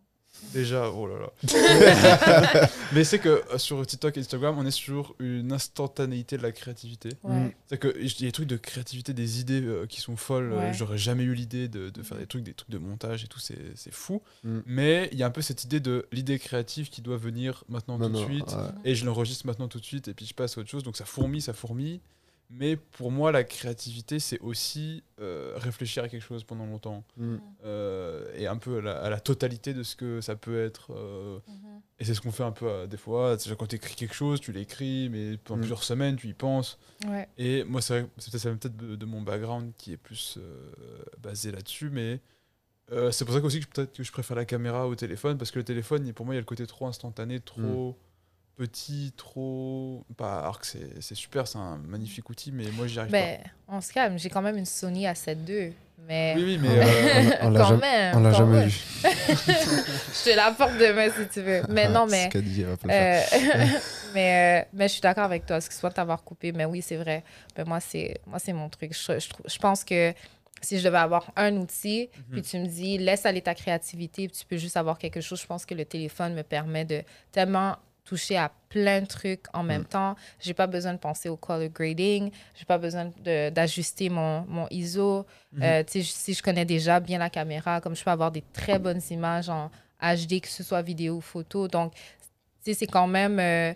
Déjà, oh là là. <laughs> Mais c'est que euh, sur TikTok et Instagram, on est sur une instantanéité de la créativité.
Ouais.
C'est que il y a des trucs de créativité, des idées euh, qui sont folles. euh,
Ouais.
J'aurais jamais eu l'idée de, de faire des trucs, des trucs de montage et tout, c'est fou.
Mm.
Mais il y a un peu cette idée de l'idée créative qui doit venir maintenant, tout de suite.
ouais.
Et je l'enregistre maintenant tout de suite et puis je passe à autre chose. Donc ça fourmille, ça fourmille. Mais pour moi, la créativité, c'est aussi euh, réfléchir à quelque chose pendant longtemps.
Mm.
Euh, et un peu à la, à la totalité de ce que ça peut être. euh, et c'est ce qu'on fait un peu euh, des fois. Quand tu écris quelque chose, tu l'écris, mais pendant
Mm.
plusieurs semaines, tu y penses.
Ouais.
Et moi, c'est peut-être peut-être de, de mon background qui est plus euh, basé là-dessus, mais euh, c'est pour ça aussi que que je préfère la caméra au téléphone, parce que le téléphone, pour moi, il y a le côté trop instantané, trop petit, trop. Pas, alors que c'est c'est super, c'est un magnifique outil, mais moi, j'y arrive
Ben, on se calme. J'ai quand même une Sony A7 II. Mais
pas. Oui, oui, mais. Euh,
On l'a
quand
jamais-
même.
On l'a
quand
jamais vu. <laughs>
Je te l'apporte demain si tu veux. Mais non,
C'est
mais.
ce dit, pas.
Euh, <laughs> mais, euh, mais je suis d'accord avec toi, excuse-moi de t'avoir coupé, mais oui, c'est vrai. Ben, moi, c'est moi c'est mon truc. Je, je, pense que si je devais avoir un outil, puis tu me dis, laisse aller ta créativité, puis tu peux juste avoir quelque chose, je pense que le téléphone me permet de tellement toucher à plein de trucs en même temps. J'ai pas besoin de penser au color grading, j'ai pas besoin d'ajuster mon, mon ISO.
Mhm.
Euh, sais, si je connais déjà bien la caméra, comme je peux avoir des très bonnes images en HD, que ce soit vidéo ou photo. Donc, c'est quand même. euh,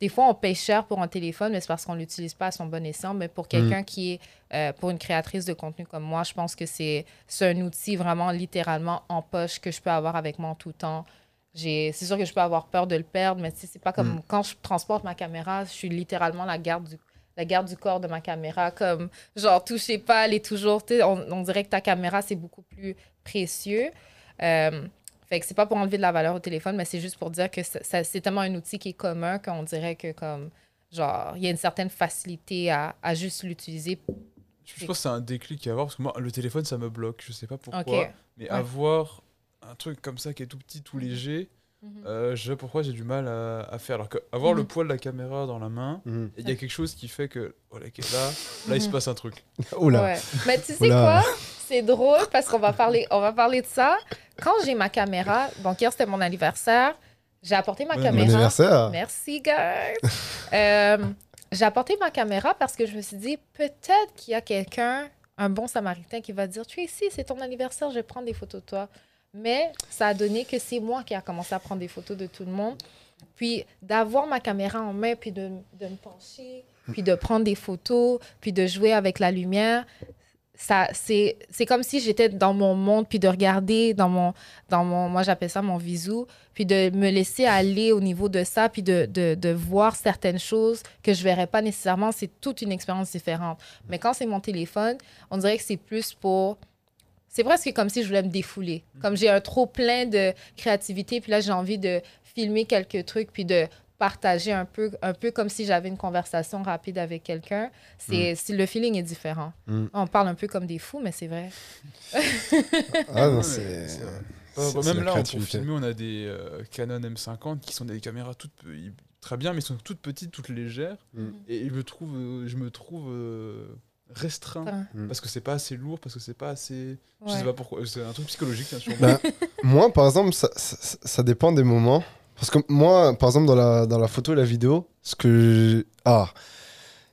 des fois, on paye cher pour un téléphone, mais c'est parce qu'on ne l'utilise pas à son bon escient. Mais pour quelqu'un qui est, euh, pour une créatrice de contenu comme moi, je pense que c'est c'est un outil vraiment littéralement en poche que je peux avoir avec moi en tout temps. C'est sûr que je peux avoir peur de le perdre, mais c'est pas comme quand je transporte ma caméra, je suis littéralement la garde du, la garde du corps de ma caméra. Comme, genre, touchez pas, elle est toujours. On, on dirait que ta caméra, c'est beaucoup plus précieux. Euh, fait que c'est pas pour enlever de la valeur au téléphone, mais c'est juste pour dire que c'est tellement un outil qui est commun qu'on dirait que, comme, genre, il y a une certaine facilité à, à juste l'utiliser.
Je pense que c'est un déclic à avoir, parce que moi, le téléphone, ça me bloque. Je sais pas pourquoi. Mais
Ouais.
avoir un truc comme ça qui est tout petit, tout léger,
Mhm.
euh, je pourquoi j'ai du mal à, à faire. Alors qu'avoir le
Mhm.
poids de la caméra dans la main,
Mhm.
il y a quelque chose qui fait que oh, là, là, là, il se
Mhm.
passe un truc. <laughs>
Oula.
Ouais. Mais tu sais quoi? C'est drôle parce qu'on va parler, on va parler de ça. Quand j'ai ma caméra, donc hier c'était mon anniversaire, j'ai apporté ma
Bon
Bon
caméra.
anniversaire.
Merci, guys. <laughs> Euh, j'ai apporté ma caméra parce que je me suis dit, peut-être qu'il y a quelqu'un, un bon samaritain, qui va dire, Tracy, c'est ton anniversaire, je vais prendre des photos de toi. Mais ça a donné que c'est moi qui a commencé à prendre des photos de tout le monde. Puis d'avoir ma caméra en main, puis de, de me pencher, puis de prendre des photos, puis de jouer avec la lumière, ça c'est comme si j'étais dans mon monde puis de regarder dans mon dans mon moi j'appelle ça mon visou puis de me laisser aller au niveau de ça puis de, de, de voir certaines choses que je verrais pas nécessairement c'est toute une expérience différente mais quand c'est mon téléphone on dirait que c'est plus pour c'est presque comme si je voulais me défouler comme j'ai un trop plein de créativité puis là j'ai envie de filmer quelques trucs puis de partager un peu un peu comme si j'avais une conversation rapide avec quelqu'un c'est c'est- le feeling est différent
Mm.
on parle un peu comme des fous mais c'est vrai
Ah non, c'est.
c'est vrai.
c'est- c'est
même là, pour filmer, on a des euh, Canon M50 qui sont des caméras toutes très bien, mais sont toutes petites, toutes légères.
Mm.
Et je me trouve, euh, je me trouve euh, restreint
Enfin,
Mm.
parce que c'est pas assez lourd, parce que c'est pas assez. Je sais pas pourquoi. C'est un truc psychologique, hein, sûrement.
Bah, moi, par exemple, ça, ça, ça dépend des moments. Parce que moi, par exemple, dans la, dans la photo et la vidéo, ce que. Ah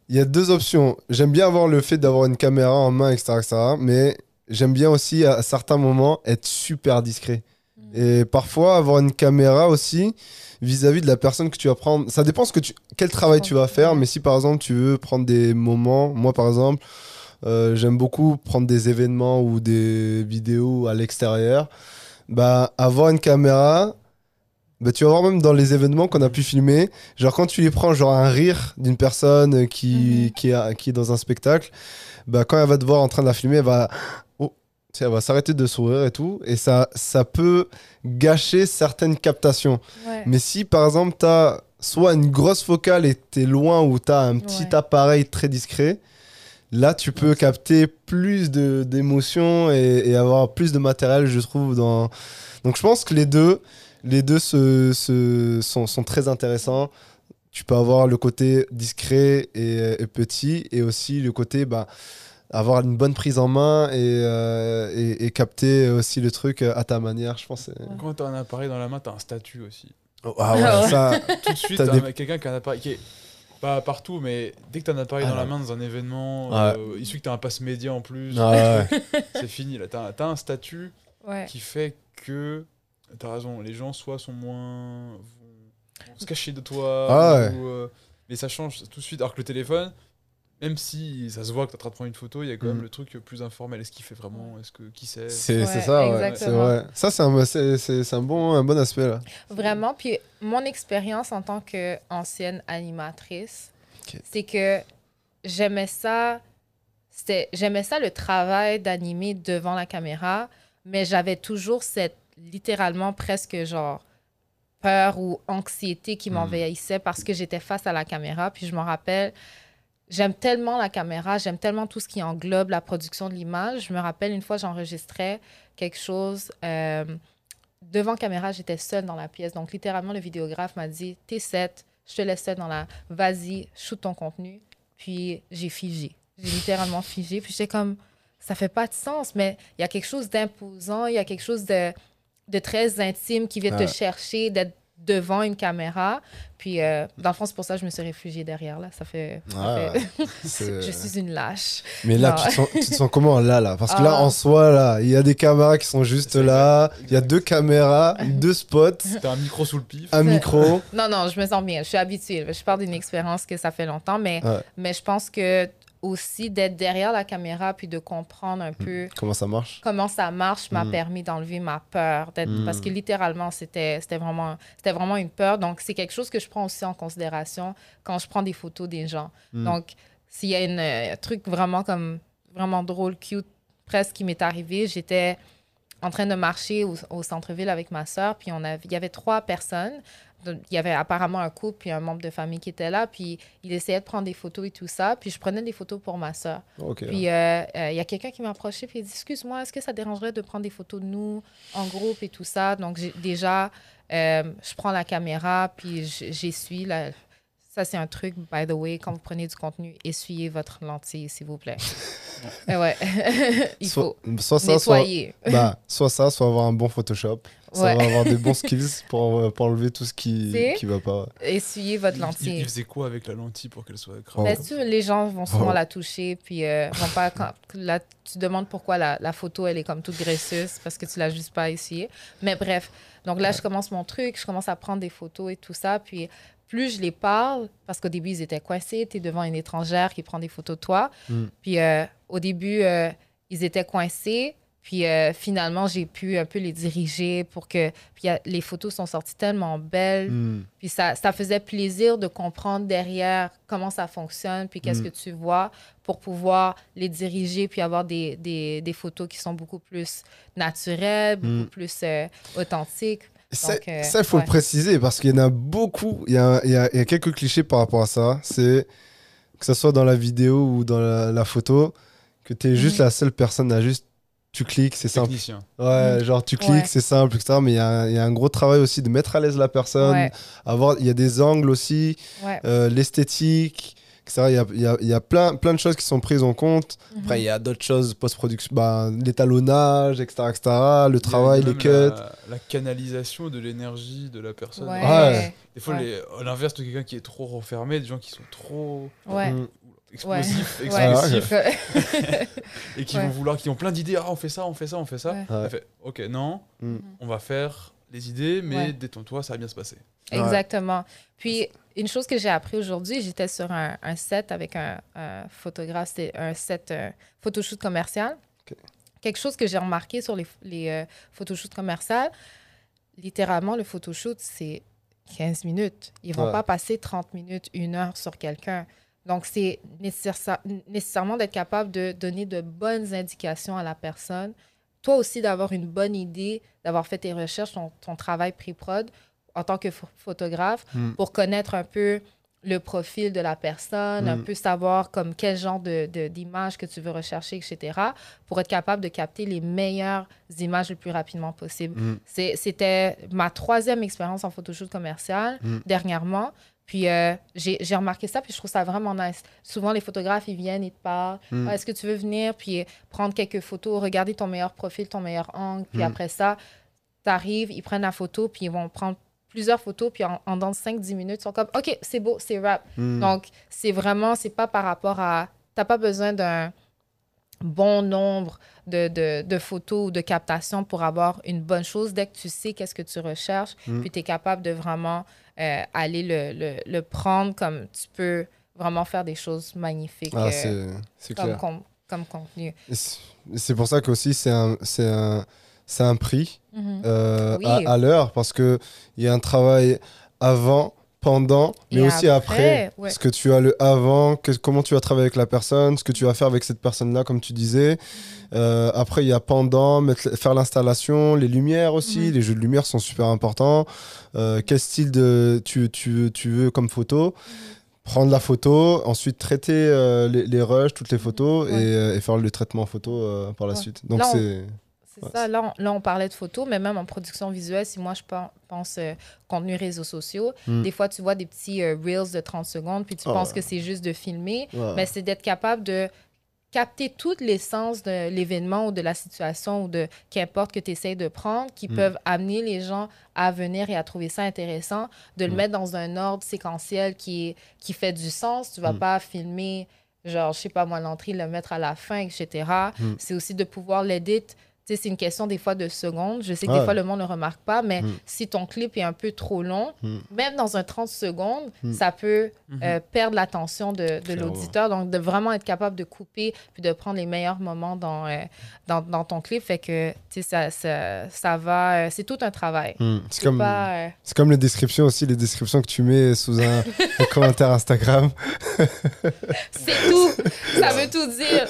il y a deux options. J'aime bien avoir le fait d'avoir une caméra en main, etc., etc., mais j'aime bien aussi, à certains moments, être super discret. Et parfois, avoir une caméra aussi, vis-à-vis de la personne que tu vas prendre. Ça dépend ce que tu, quel travail tu vas faire, mais si par exemple tu veux prendre des moments, moi par exemple, euh, j'aime beaucoup prendre des événements ou des vidéos à l'extérieur. Bah, avoir une caméra, bah, tu vas voir même dans les événements qu'on a pu filmer, genre quand tu les prends, genre un rire d'une personne qui,
Mhm.
qui, est, qui est dans un spectacle, bah, quand elle va te voir en train de la filmer, elle va, elle va s'arrêter de sourire et tout. Et ça, ça peut gâcher certaines captations.
Ouais.
Mais si par exemple, tu as soit une grosse focale et tu es loin ou tu as un petit
Ouais.
appareil très discret, là tu peux capter plus de- d'émotions et, et avoir plus de matériel, je trouve. Dans... Donc je pense que les deux, les deux se, se- sont, sont très intéressants. Tu peux avoir le côté discret et, et petit et aussi le côté bah, avoir une bonne prise en main et, euh, et, et capter aussi le truc à ta manière. Je pense
Quand t'as un appareil dans la main, t'as un statut aussi.
Ah ouais,
Ah ouais.
ça,
Tout de suite,
T'as des-
un- quelqu'un qui a un appareil qui est pas partout, mais dès que t'as un appareil
Ah
dans la
ouais.
main dans un événement, euh, il suffit que t'as un pass média en plus,
Ah ouais. <laughs>
c'est fini là. T'as t'as un statut
Ouais.
qui fait que t'as raison, les gens soit sont moins vont, se cacher de toi,
Ah
ou, euh, mais ça change tout de suite. Alors que le téléphone, même si ça se voit que t'es en train de prendre une photo, il y a quand
Mm.
même le truc plus informel. Est-ce qu'il fait vraiment Est-ce que qui sait
C'est
Ouais,
ça, ouais. C'est vrai. Ça, c'est un, c'est- c'est- c'est un, bon, un bon aspect, là.
Vraiment. Puis mon expérience en tant qu'ancienne animatrice, c'est que j'aimais ça. C'était, j'aimais ça le travail d'animer devant la caméra, mais j'avais toujours cette littéralement presque genre peur ou anxiété qui
Hmm.
m'envahissait parce que j'étais face à la caméra. Puis je m'en rappelle, j'aime tellement la caméra, j'aime tellement tout ce qui englobe la production de l'image. Je me rappelle une fois, j'enregistrais quelque chose. euh, devant caméra, j'étais seule dans la pièce. Donc, littéralement, le vidéographe m'a dit T'es set, je te laisse seule dans la. Vas-y, shoot ton contenu. Puis, j'ai figé. J'ai littéralement figé. Puis, j'étais comme Ça fait pas de sens, mais il y a quelque chose d'imposant, il y a quelque chose de, de très intime qui vient te chercher, d'être devant une caméra. Puis, euh, dans le fond, c'est pour ça que je me suis réfugiée derrière. Là. Ça fait. ça
Ah,
fait- <laughs> <laughs> je suis une lâche.
Mais là, tu te, sens, tu te sens comment là, là? Parce que là,
Ah.
en soi, là, il y a des caméras qui sont juste là. Il y a deux caméras, deux spots,
T'as un micro sous le pif.
un micro. <laughs>
Non, non, je me sens bien. Je suis habituée. Je parle d'une expérience que ça fait longtemps, mais,
Ouais.
mais je pense que aussi d'être derrière la caméra puis de comprendre un peu
Comment ça marche?
comment ça marche m'a
Mm.
permis d'enlever ma peur. d'être-
Mm.
Parce que littéralement, c'était c'était vraiment, c'était vraiment une peur. Donc, c'est quelque chose que je prends aussi en considération quand je prends des photos des gens.
Mm.
Donc, s'il y a une, un truc vraiment comme vraiment drôle, cute, presque qui m'est arrivé, j'étais en train de marcher au, au centre-ville avec ma soeur, puis on avait, il y avait trois personnes. Donc, Il y avait apparemment un couple puis un membre de famille qui était là, puis il essayait de prendre des photos et tout ça, puis je prenais des photos pour ma soeur. Puis euh, euh, il y a quelqu'un qui m'a approché puis il dit Excuse-moi, est-ce que ça dérangerait de prendre des photos de nous en groupe et tout ça? Donc déjà, euh, je prends la caméra puis j'essuie. La... Ça, c'est un truc, by the way, quand vous prenez du contenu, essuyez votre lentille, s'il vous plaît. <laughs> Ouais, <laughs> il faut
soit ça, soit,
nettoyer.
bah, soit ça, soit avoir un bon Photoshop. Ça
Ouais.
va avoir des bons <laughs> skills pour, euh, pour enlever tout ce qui, qui va pas.
Essuyez votre
Il, il-
lentille.
il faisait quoi avec la lentille pour qu'elle soit
Bien sûr, les gens vont souvent
Oh.
la toucher, puis euh, vont pas. Quand, là, tu demandes pourquoi la, la photo elle est comme toute graisseuse parce que tu l'as juste pas essuyée. Mais bref, donc là je commence mon truc, je commence à prendre des photos et tout ça, puis plus je les parle, parce qu'au début ils étaient coincés, tu es devant une étrangère qui prend des photos de toi,
Mm.
puis euh, au début euh, ils étaient coincés. Puis euh, finalement, j'ai pu un peu les diriger pour que. Puis a- les photos sont sorties tellement belles.
Hmm.
Puis ça, ça faisait plaisir de comprendre derrière comment ça fonctionne, puis qu'est-ce
Mm.
que tu vois pour pouvoir les diriger, puis avoir des, des, des photos qui sont beaucoup plus naturelles, beaucoup
Mm.
plus euh, authentiques.
Ça,
euh,
ça, il faut
ouais.
le préciser parce qu'il y en a beaucoup. Il y a, il y a- il y a quelques clichés par rapport à ça. C'est que ce soit dans la vidéo ou dans la, la photo, que tu es juste la seule personne à juste. Tu cliques, c'est simple. Ouais,
Mhm.
genre tu cliques,
Ouais.
c'est simple, etc. Mais il y, a un- il y a un gros travail aussi de mettre à l'aise la personne.
Ouais,
Avoir, il y a des angles aussi,
ouais.
euh, l'esthétique, etc. Il y a, il y a- il y a plein, plein de choses qui sont prises en compte.
Mhm.
Après, il y a d'autres choses, post-production, bah, l'étalonnage, etc., etc. Le travail, les cuts.
La, la canalisation de l'énergie de la personne.
Ouais.
Ouais.
Des fois,
Ouais.
les- à l'inverse de quelqu'un qui est trop renfermé, des gens qui sont trop.
Ouais.
Mm.
explosifs,
Ouais.
expressifs,
Ouais. <laughs>
et qui
Ouais.
vont vouloir, qui ont plein d'idées. Ah, on fait ça, on fait ça, on fait ça. Fait, ok, non,
Mm.
on va faire les idées, mais
Ouais.
détends-toi, ça va bien se passer.
Exactement. Puis, une chose que j'ai appris aujourd'hui, j'étais sur un, un set avec un, un photographe, c'était un set euh, photoshoot commercial.
Ok.
Quelque chose que j'ai remarqué sur les, les euh, photoshoots commerciaux, littéralement, le photoshoot, c'est 15 minutes. Ils vont
Ouais.
pas passer 30 minutes, une heure sur quelqu'un. Donc, c'est nécessaire- nécessairement d'être capable de donner de bonnes indications à la personne. Toi aussi, d'avoir une bonne idée, d'avoir fait tes recherches, ton, ton travail pré-prod en tant que pho- photographe
Mm.
pour connaître un peu le profil de la personne, un
Mm.
peu savoir comme quel genre de, de- d'image que tu veux rechercher, etc., pour être capable de capter les meilleures images le plus rapidement possible.
Mm.
C'est- C'était ma troisième expérience en photoshoot commercial
Mm.
dernièrement. Puis euh, j'ai remarqué ça, puis je trouve ça vraiment nice. Souvent, les photographes, ils viennent, ils te parlent.
Mm.
Ah, Est-ce que tu veux venir, puis prendre quelques photos, regarder ton meilleur profil, ton meilleur angle. Puis
Mm.
après ça, tu arrives, ils prennent la photo, puis ils vont prendre plusieurs photos, puis en, en dans 5-10 minutes, ils sont comme, OK, c'est beau, c'est rap.
Mm.
Donc, c'est vraiment, c'est pas par rapport à. T'as pas besoin d'un bon nombre de, de, de photos ou de captations pour avoir une bonne chose. Dès que tu sais qu'est-ce que tu recherches, puis tu es capable de vraiment euh, aller le, le, le prendre comme tu peux vraiment faire des choses magnifiques
Ah,
euh,
c'est
comme, com- comme contenu.
C'est- pour ça qu'aussi, c'est un, c'est un, c'est un prix
Mhm.
euh,
Oui.
à, à l'heure parce qu'il y a un travail avant, pendant, mais
Et
aussi après.
après, ouais.
Ce que tu as le avant, que, comment tu vas travailler avec la personne, ce que tu vas faire avec cette personne-là, comme tu disais. Euh, après, il y a pendant, mettre, faire l'installation, les lumières aussi. Les jeux de lumière sont super importants. Euh, quel style de, tu, tu, tu veux comme photo? Prendre la photo, ensuite traiter euh, les, les rushs, toutes les photos
Ouais.
et, euh, et faire le traitement photo euh, par la
Ouais.
suite. Donc c'est.
C'est
Ouais,
ça. Là on, là, on parlait de photos, mais même en production visuelle, si moi je pen- pense euh, contenu réseaux sociaux,
Mm.
des fois tu vois des petits euh, reels de 30 secondes, puis tu
Oh.
penses que c'est juste de filmer,
Ouais.
mais c'est d'être capable de capter toute l'essence de l'événement ou de la situation ou de qu'importe que tu essayes de prendre, qui
Mm.
peuvent amener les gens à venir et à trouver ça intéressant, de le
Mm.
mettre dans un ordre séquentiel qui, est, qui fait du sens. Tu vas
Mm.
pas filmer, genre, je sais pas moi, l'entrée, le mettre à la fin, etc. C'est aussi de pouvoir l'aider. C'est une question des fois de secondes. Je sais que
Ah
des
ouais.
fois, le monde ne remarque pas, mais
Mm.
si ton clip est un peu trop long,
Mm.
même dans un 30 secondes,
Mm.
ça peut euh, perdre l'attention de, l'auditeur. Donc, de vraiment être capable de couper puis de prendre les meilleurs moments dans, euh, dans, dans ton clip. Fait que, tu sais, ça, ça, ça va... euh, c'est tout un travail.
Hmm. C'est comme,
pas... euh,
comme les descriptions aussi, les descriptions que tu mets sous un, <laughs> un commentaire Instagram.
c'est tout! ça veut tout dire!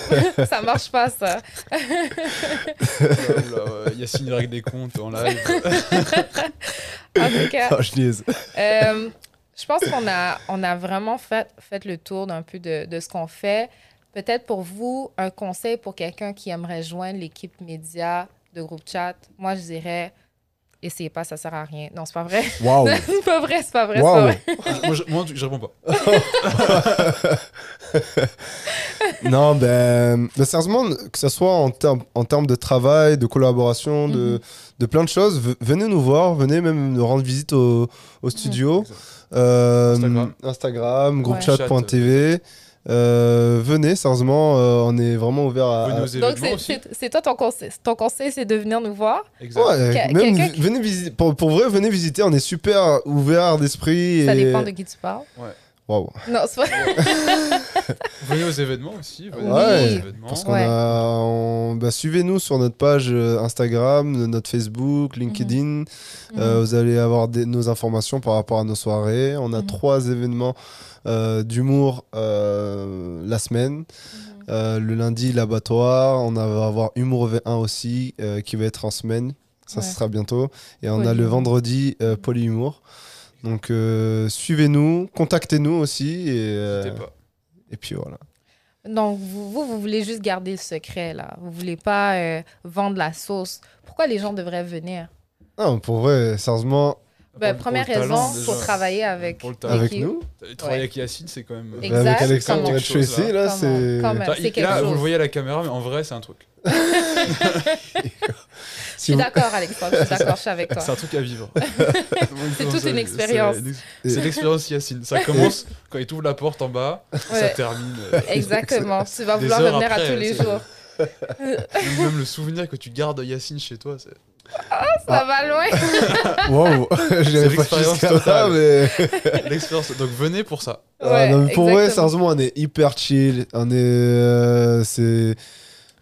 ça marche pas, ça. <laughs>
Ouais, Yacine règle des comptes en live. <laughs>
En tout cas... <laughs>
Je.
Euh, je pense qu'on a, on a vraiment fait, fait le tour d'un peu de, de ce qu'on fait. Peut-être pour vous, un conseil pour quelqu'un qui aimerait joindre l'équipe média de groupe chat. Moi, je dirais, essayez pas, ça sert à rien. Non, c'est pas vrai. <laughs> C'est pas vrai, c'est pas vrai, pas
moi, je, moi, je réponds pas. <laughs>
Non, ben, ben, sérieusement, que ce soit en, termes en termes de travail, de collaboration, de,
Mhm.
de plein de choses, venez nous voir, venez même nous rendre visite au, au studio. Euh,
Instagram.
Instagram,
Ouais.
Euh, venez, sérieusement, euh, on est vraiment ouvert à.
Venez aux
Donc, c'est- toi ton conseil. Ton conseil, c'est de venir nous voir.
Exact.
Ouais, même
qui-
venez visiter. Pour, pour vrai, venez visiter. On est super ouvert d'esprit.
Ça
et...
dépend de qui tu parles.
Waouh.
Non, c'est pas <laughs>
Venez aux événements aussi. Venez
Ouais.
aux événements.
Parce qu'on
Ouais.
a, on- bah, suivez-nous sur notre page euh, Instagram, notre Facebook, LinkedIn. Euh, vous allez avoir des- nos informations par rapport à nos soirées. On a
Mhm.
trois événements euh, d'humour euh, la semaine.
Mhm.
Euh, le lundi, l'abattoir. On va avoir Humour V1 aussi euh, qui va être en semaine. Ça, ce
Ouais.
sera bientôt. Et on a le vendredi euh, Polyhumour. Donc euh, suivez-nous, contactez-nous aussi. Et, euh,
N'hésitez pas.
et puis voilà.
Donc, vous, vous, vous voulez juste garder le secret, là. Vous voulez pas euh, vendre la sauce. Pourquoi les gens devraient venir?
Non, pour vrai, sérieusement,
Ben,
Pour-
première
talent,
raison,
déjà.
pour travailler avec,
talent.
avec nous,
Travailler
Ouais.
avec Yacine, c'est quand même.
Exact,
avec Alexandre Tracy, là, c'est.
là, vous le voyez à la caméra, mais en vrai, c'est un truc. <laughs> <laughs>
Je suis d'accord, Alexandre. Je suis d'accord, je suis avec toi.
C'est un truc à vivre. <laughs>
C'est toute une expérience.
C'est l'expérience Yacine. Ça commence quand il t'ouvre la porte en bas, ça termine. euh, <laughs>
Exactement. Tu vas vouloir revenir à
après,
tous les jours. <laughs>
Même même le souvenir que tu gardes Yacine chez toi, c'est
Ça va loin.
Wow, j'avais pas
l'expérience
jusqu'à là,
totale.
mais.
l'expérience. Donc venez pour ça.
Ah,
Ouais,
non, mais pour vrai, sérieusement, on est hyper chill. On est. euh, c'est.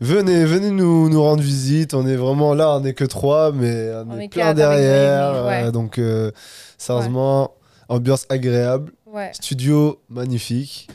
Venez, venez nous, nous rendre visite. On est vraiment là, on est que trois, mais on,
On
est,
est
plein derrière.
Ouais.
euh, donc, euh, sérieusement, ambiance agréable.
Ouais.
Studio magnifique.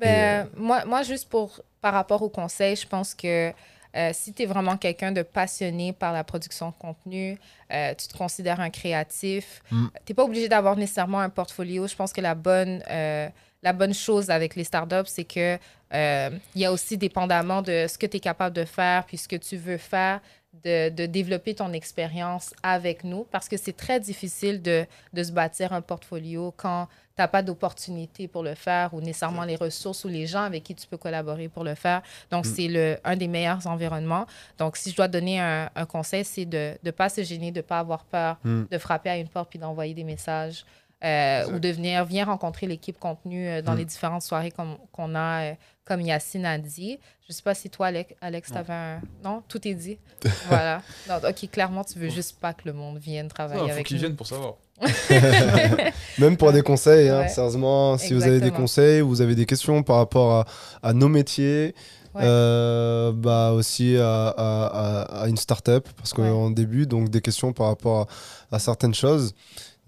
Ben, moi, moi, juste pour, par rapport au conseil, je pense que euh, si tu es vraiment quelqu'un de passionné par la production de contenu, euh, tu te considères un créatif,
Mm.
tu n'es pas obligé d'avoir nécessairement un portfolio. Je pense que la bonne, euh, la bonne chose avec les startups, c'est que euh, il y a aussi dépendamment de ce que tu es capable de faire, puis ce que tu veux faire, de, de développer ton expérience avec nous, parce que c'est très difficile de, de se bâtir un portfolio quand tu n'as pas d'opportunité pour le faire ou nécessairement les ressources ou les gens avec qui tu peux collaborer pour le faire. Donc,
Mm.
c'est le, un des meilleurs environnements. Donc, si je dois donner un, un conseil, c'est de ne pas se gêner, de ne pas avoir peur,
Mm.
de frapper à une porte puis d'envoyer des messages. Euh, ou de venir, viens rencontrer l'équipe contenu euh, dans
Mm.
les différentes soirées comme- qu'on a, euh, comme Yacine a dit. Je ne sais pas si toi, Alex, Alex tu
Non.
avais un... Non, tout est dit. <laughs> voilà. Non, OK, clairement, tu veux juste pas que le monde vienne travailler
Il faut
avec
qu'ils
nous.
viennent pour savoir. <laughs>
Même pour des conseils, hein,
Ouais.
sérieusement, si vous avez des conseils, vous avez des questions par rapport à, à nos métiers,
Ouais.
euh, bah aussi à, à- une start-up, parce
Ouais.
qu'en début, donc des questions par rapport à, à certaines choses.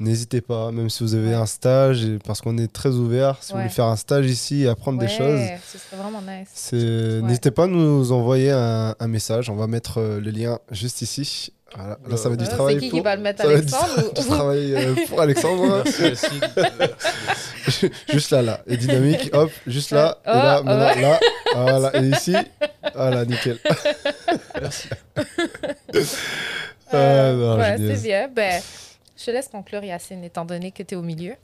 N'hésitez pas, même si vous avez
Ouais.
un stage, parce qu'on est très ouvert. Si vous
Ouais.
voulez faire un stage ici et apprendre des
Ouais,
choses,
Ce serait vraiment nice.
c'est- n'hésitez pas à nous envoyer un, un message. On va mettre euh, le lien juste ici. Voilà. Là, ça va être du
Ouais,
travail
C'est qui
pour...
qui va le mettre, <laughs>
ça va être du-
Alexandre
du
ou-
travail euh, <laughs> pour Alexandre.
Merci. Merci. <laughs>
juste là, là. Et dynamique, hop, juste là.
Oh,
et là,
oh.
maintenant, là. Voilà. Et ici, voilà, nickel.
Merci.
Ah, non,
c'est bien. Ben, je te laisse conclure, Yacine, étant donné que tu es au milieu.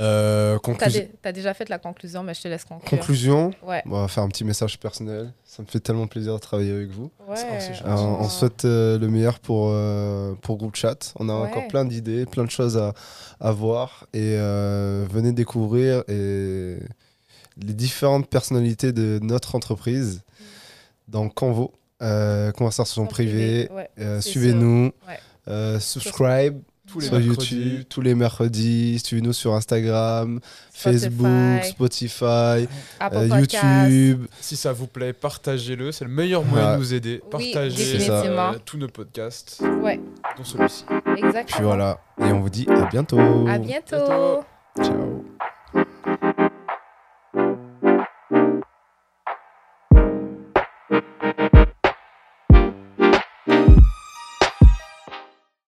Euh,
Tu as,
conclusion.
déjà fait la conclusion, mais je te laisse conclure.
Conclusion.
Ouais.
On va faire un petit message personnel. Ça me fait tellement plaisir de travailler avec vous.
Ouais.
Euh, on souhaite euh, le meilleur pour, euh, pour Groupe Chat. On a
Ouais.
encore plein d'idées, plein de choses à, à voir. Et euh, venez découvrir et les différentes personnalités de notre entreprise dans Canvo. Euh, conversation privée.
ouais,
Euh, Suivez-nous.
Ouais.
Euh, subscribe
Tous les
sur
mercredis.
YouTube tous les mercredis. Suivez-nous sur Instagram, Facebook, Spotify,
Apple
euh. YouTube.
Si ça vous plaît, partagez-le. C'est le meilleur moyen
Ouais.
de nous aider.
Oui,
Partagez
définitivement.
euh, tous nos podcasts,
Ouais,
dont celui-ci.
exactement.
Puis voilà. Et on vous dit à bientôt.
À bientôt.
Bientôt.
Ciao.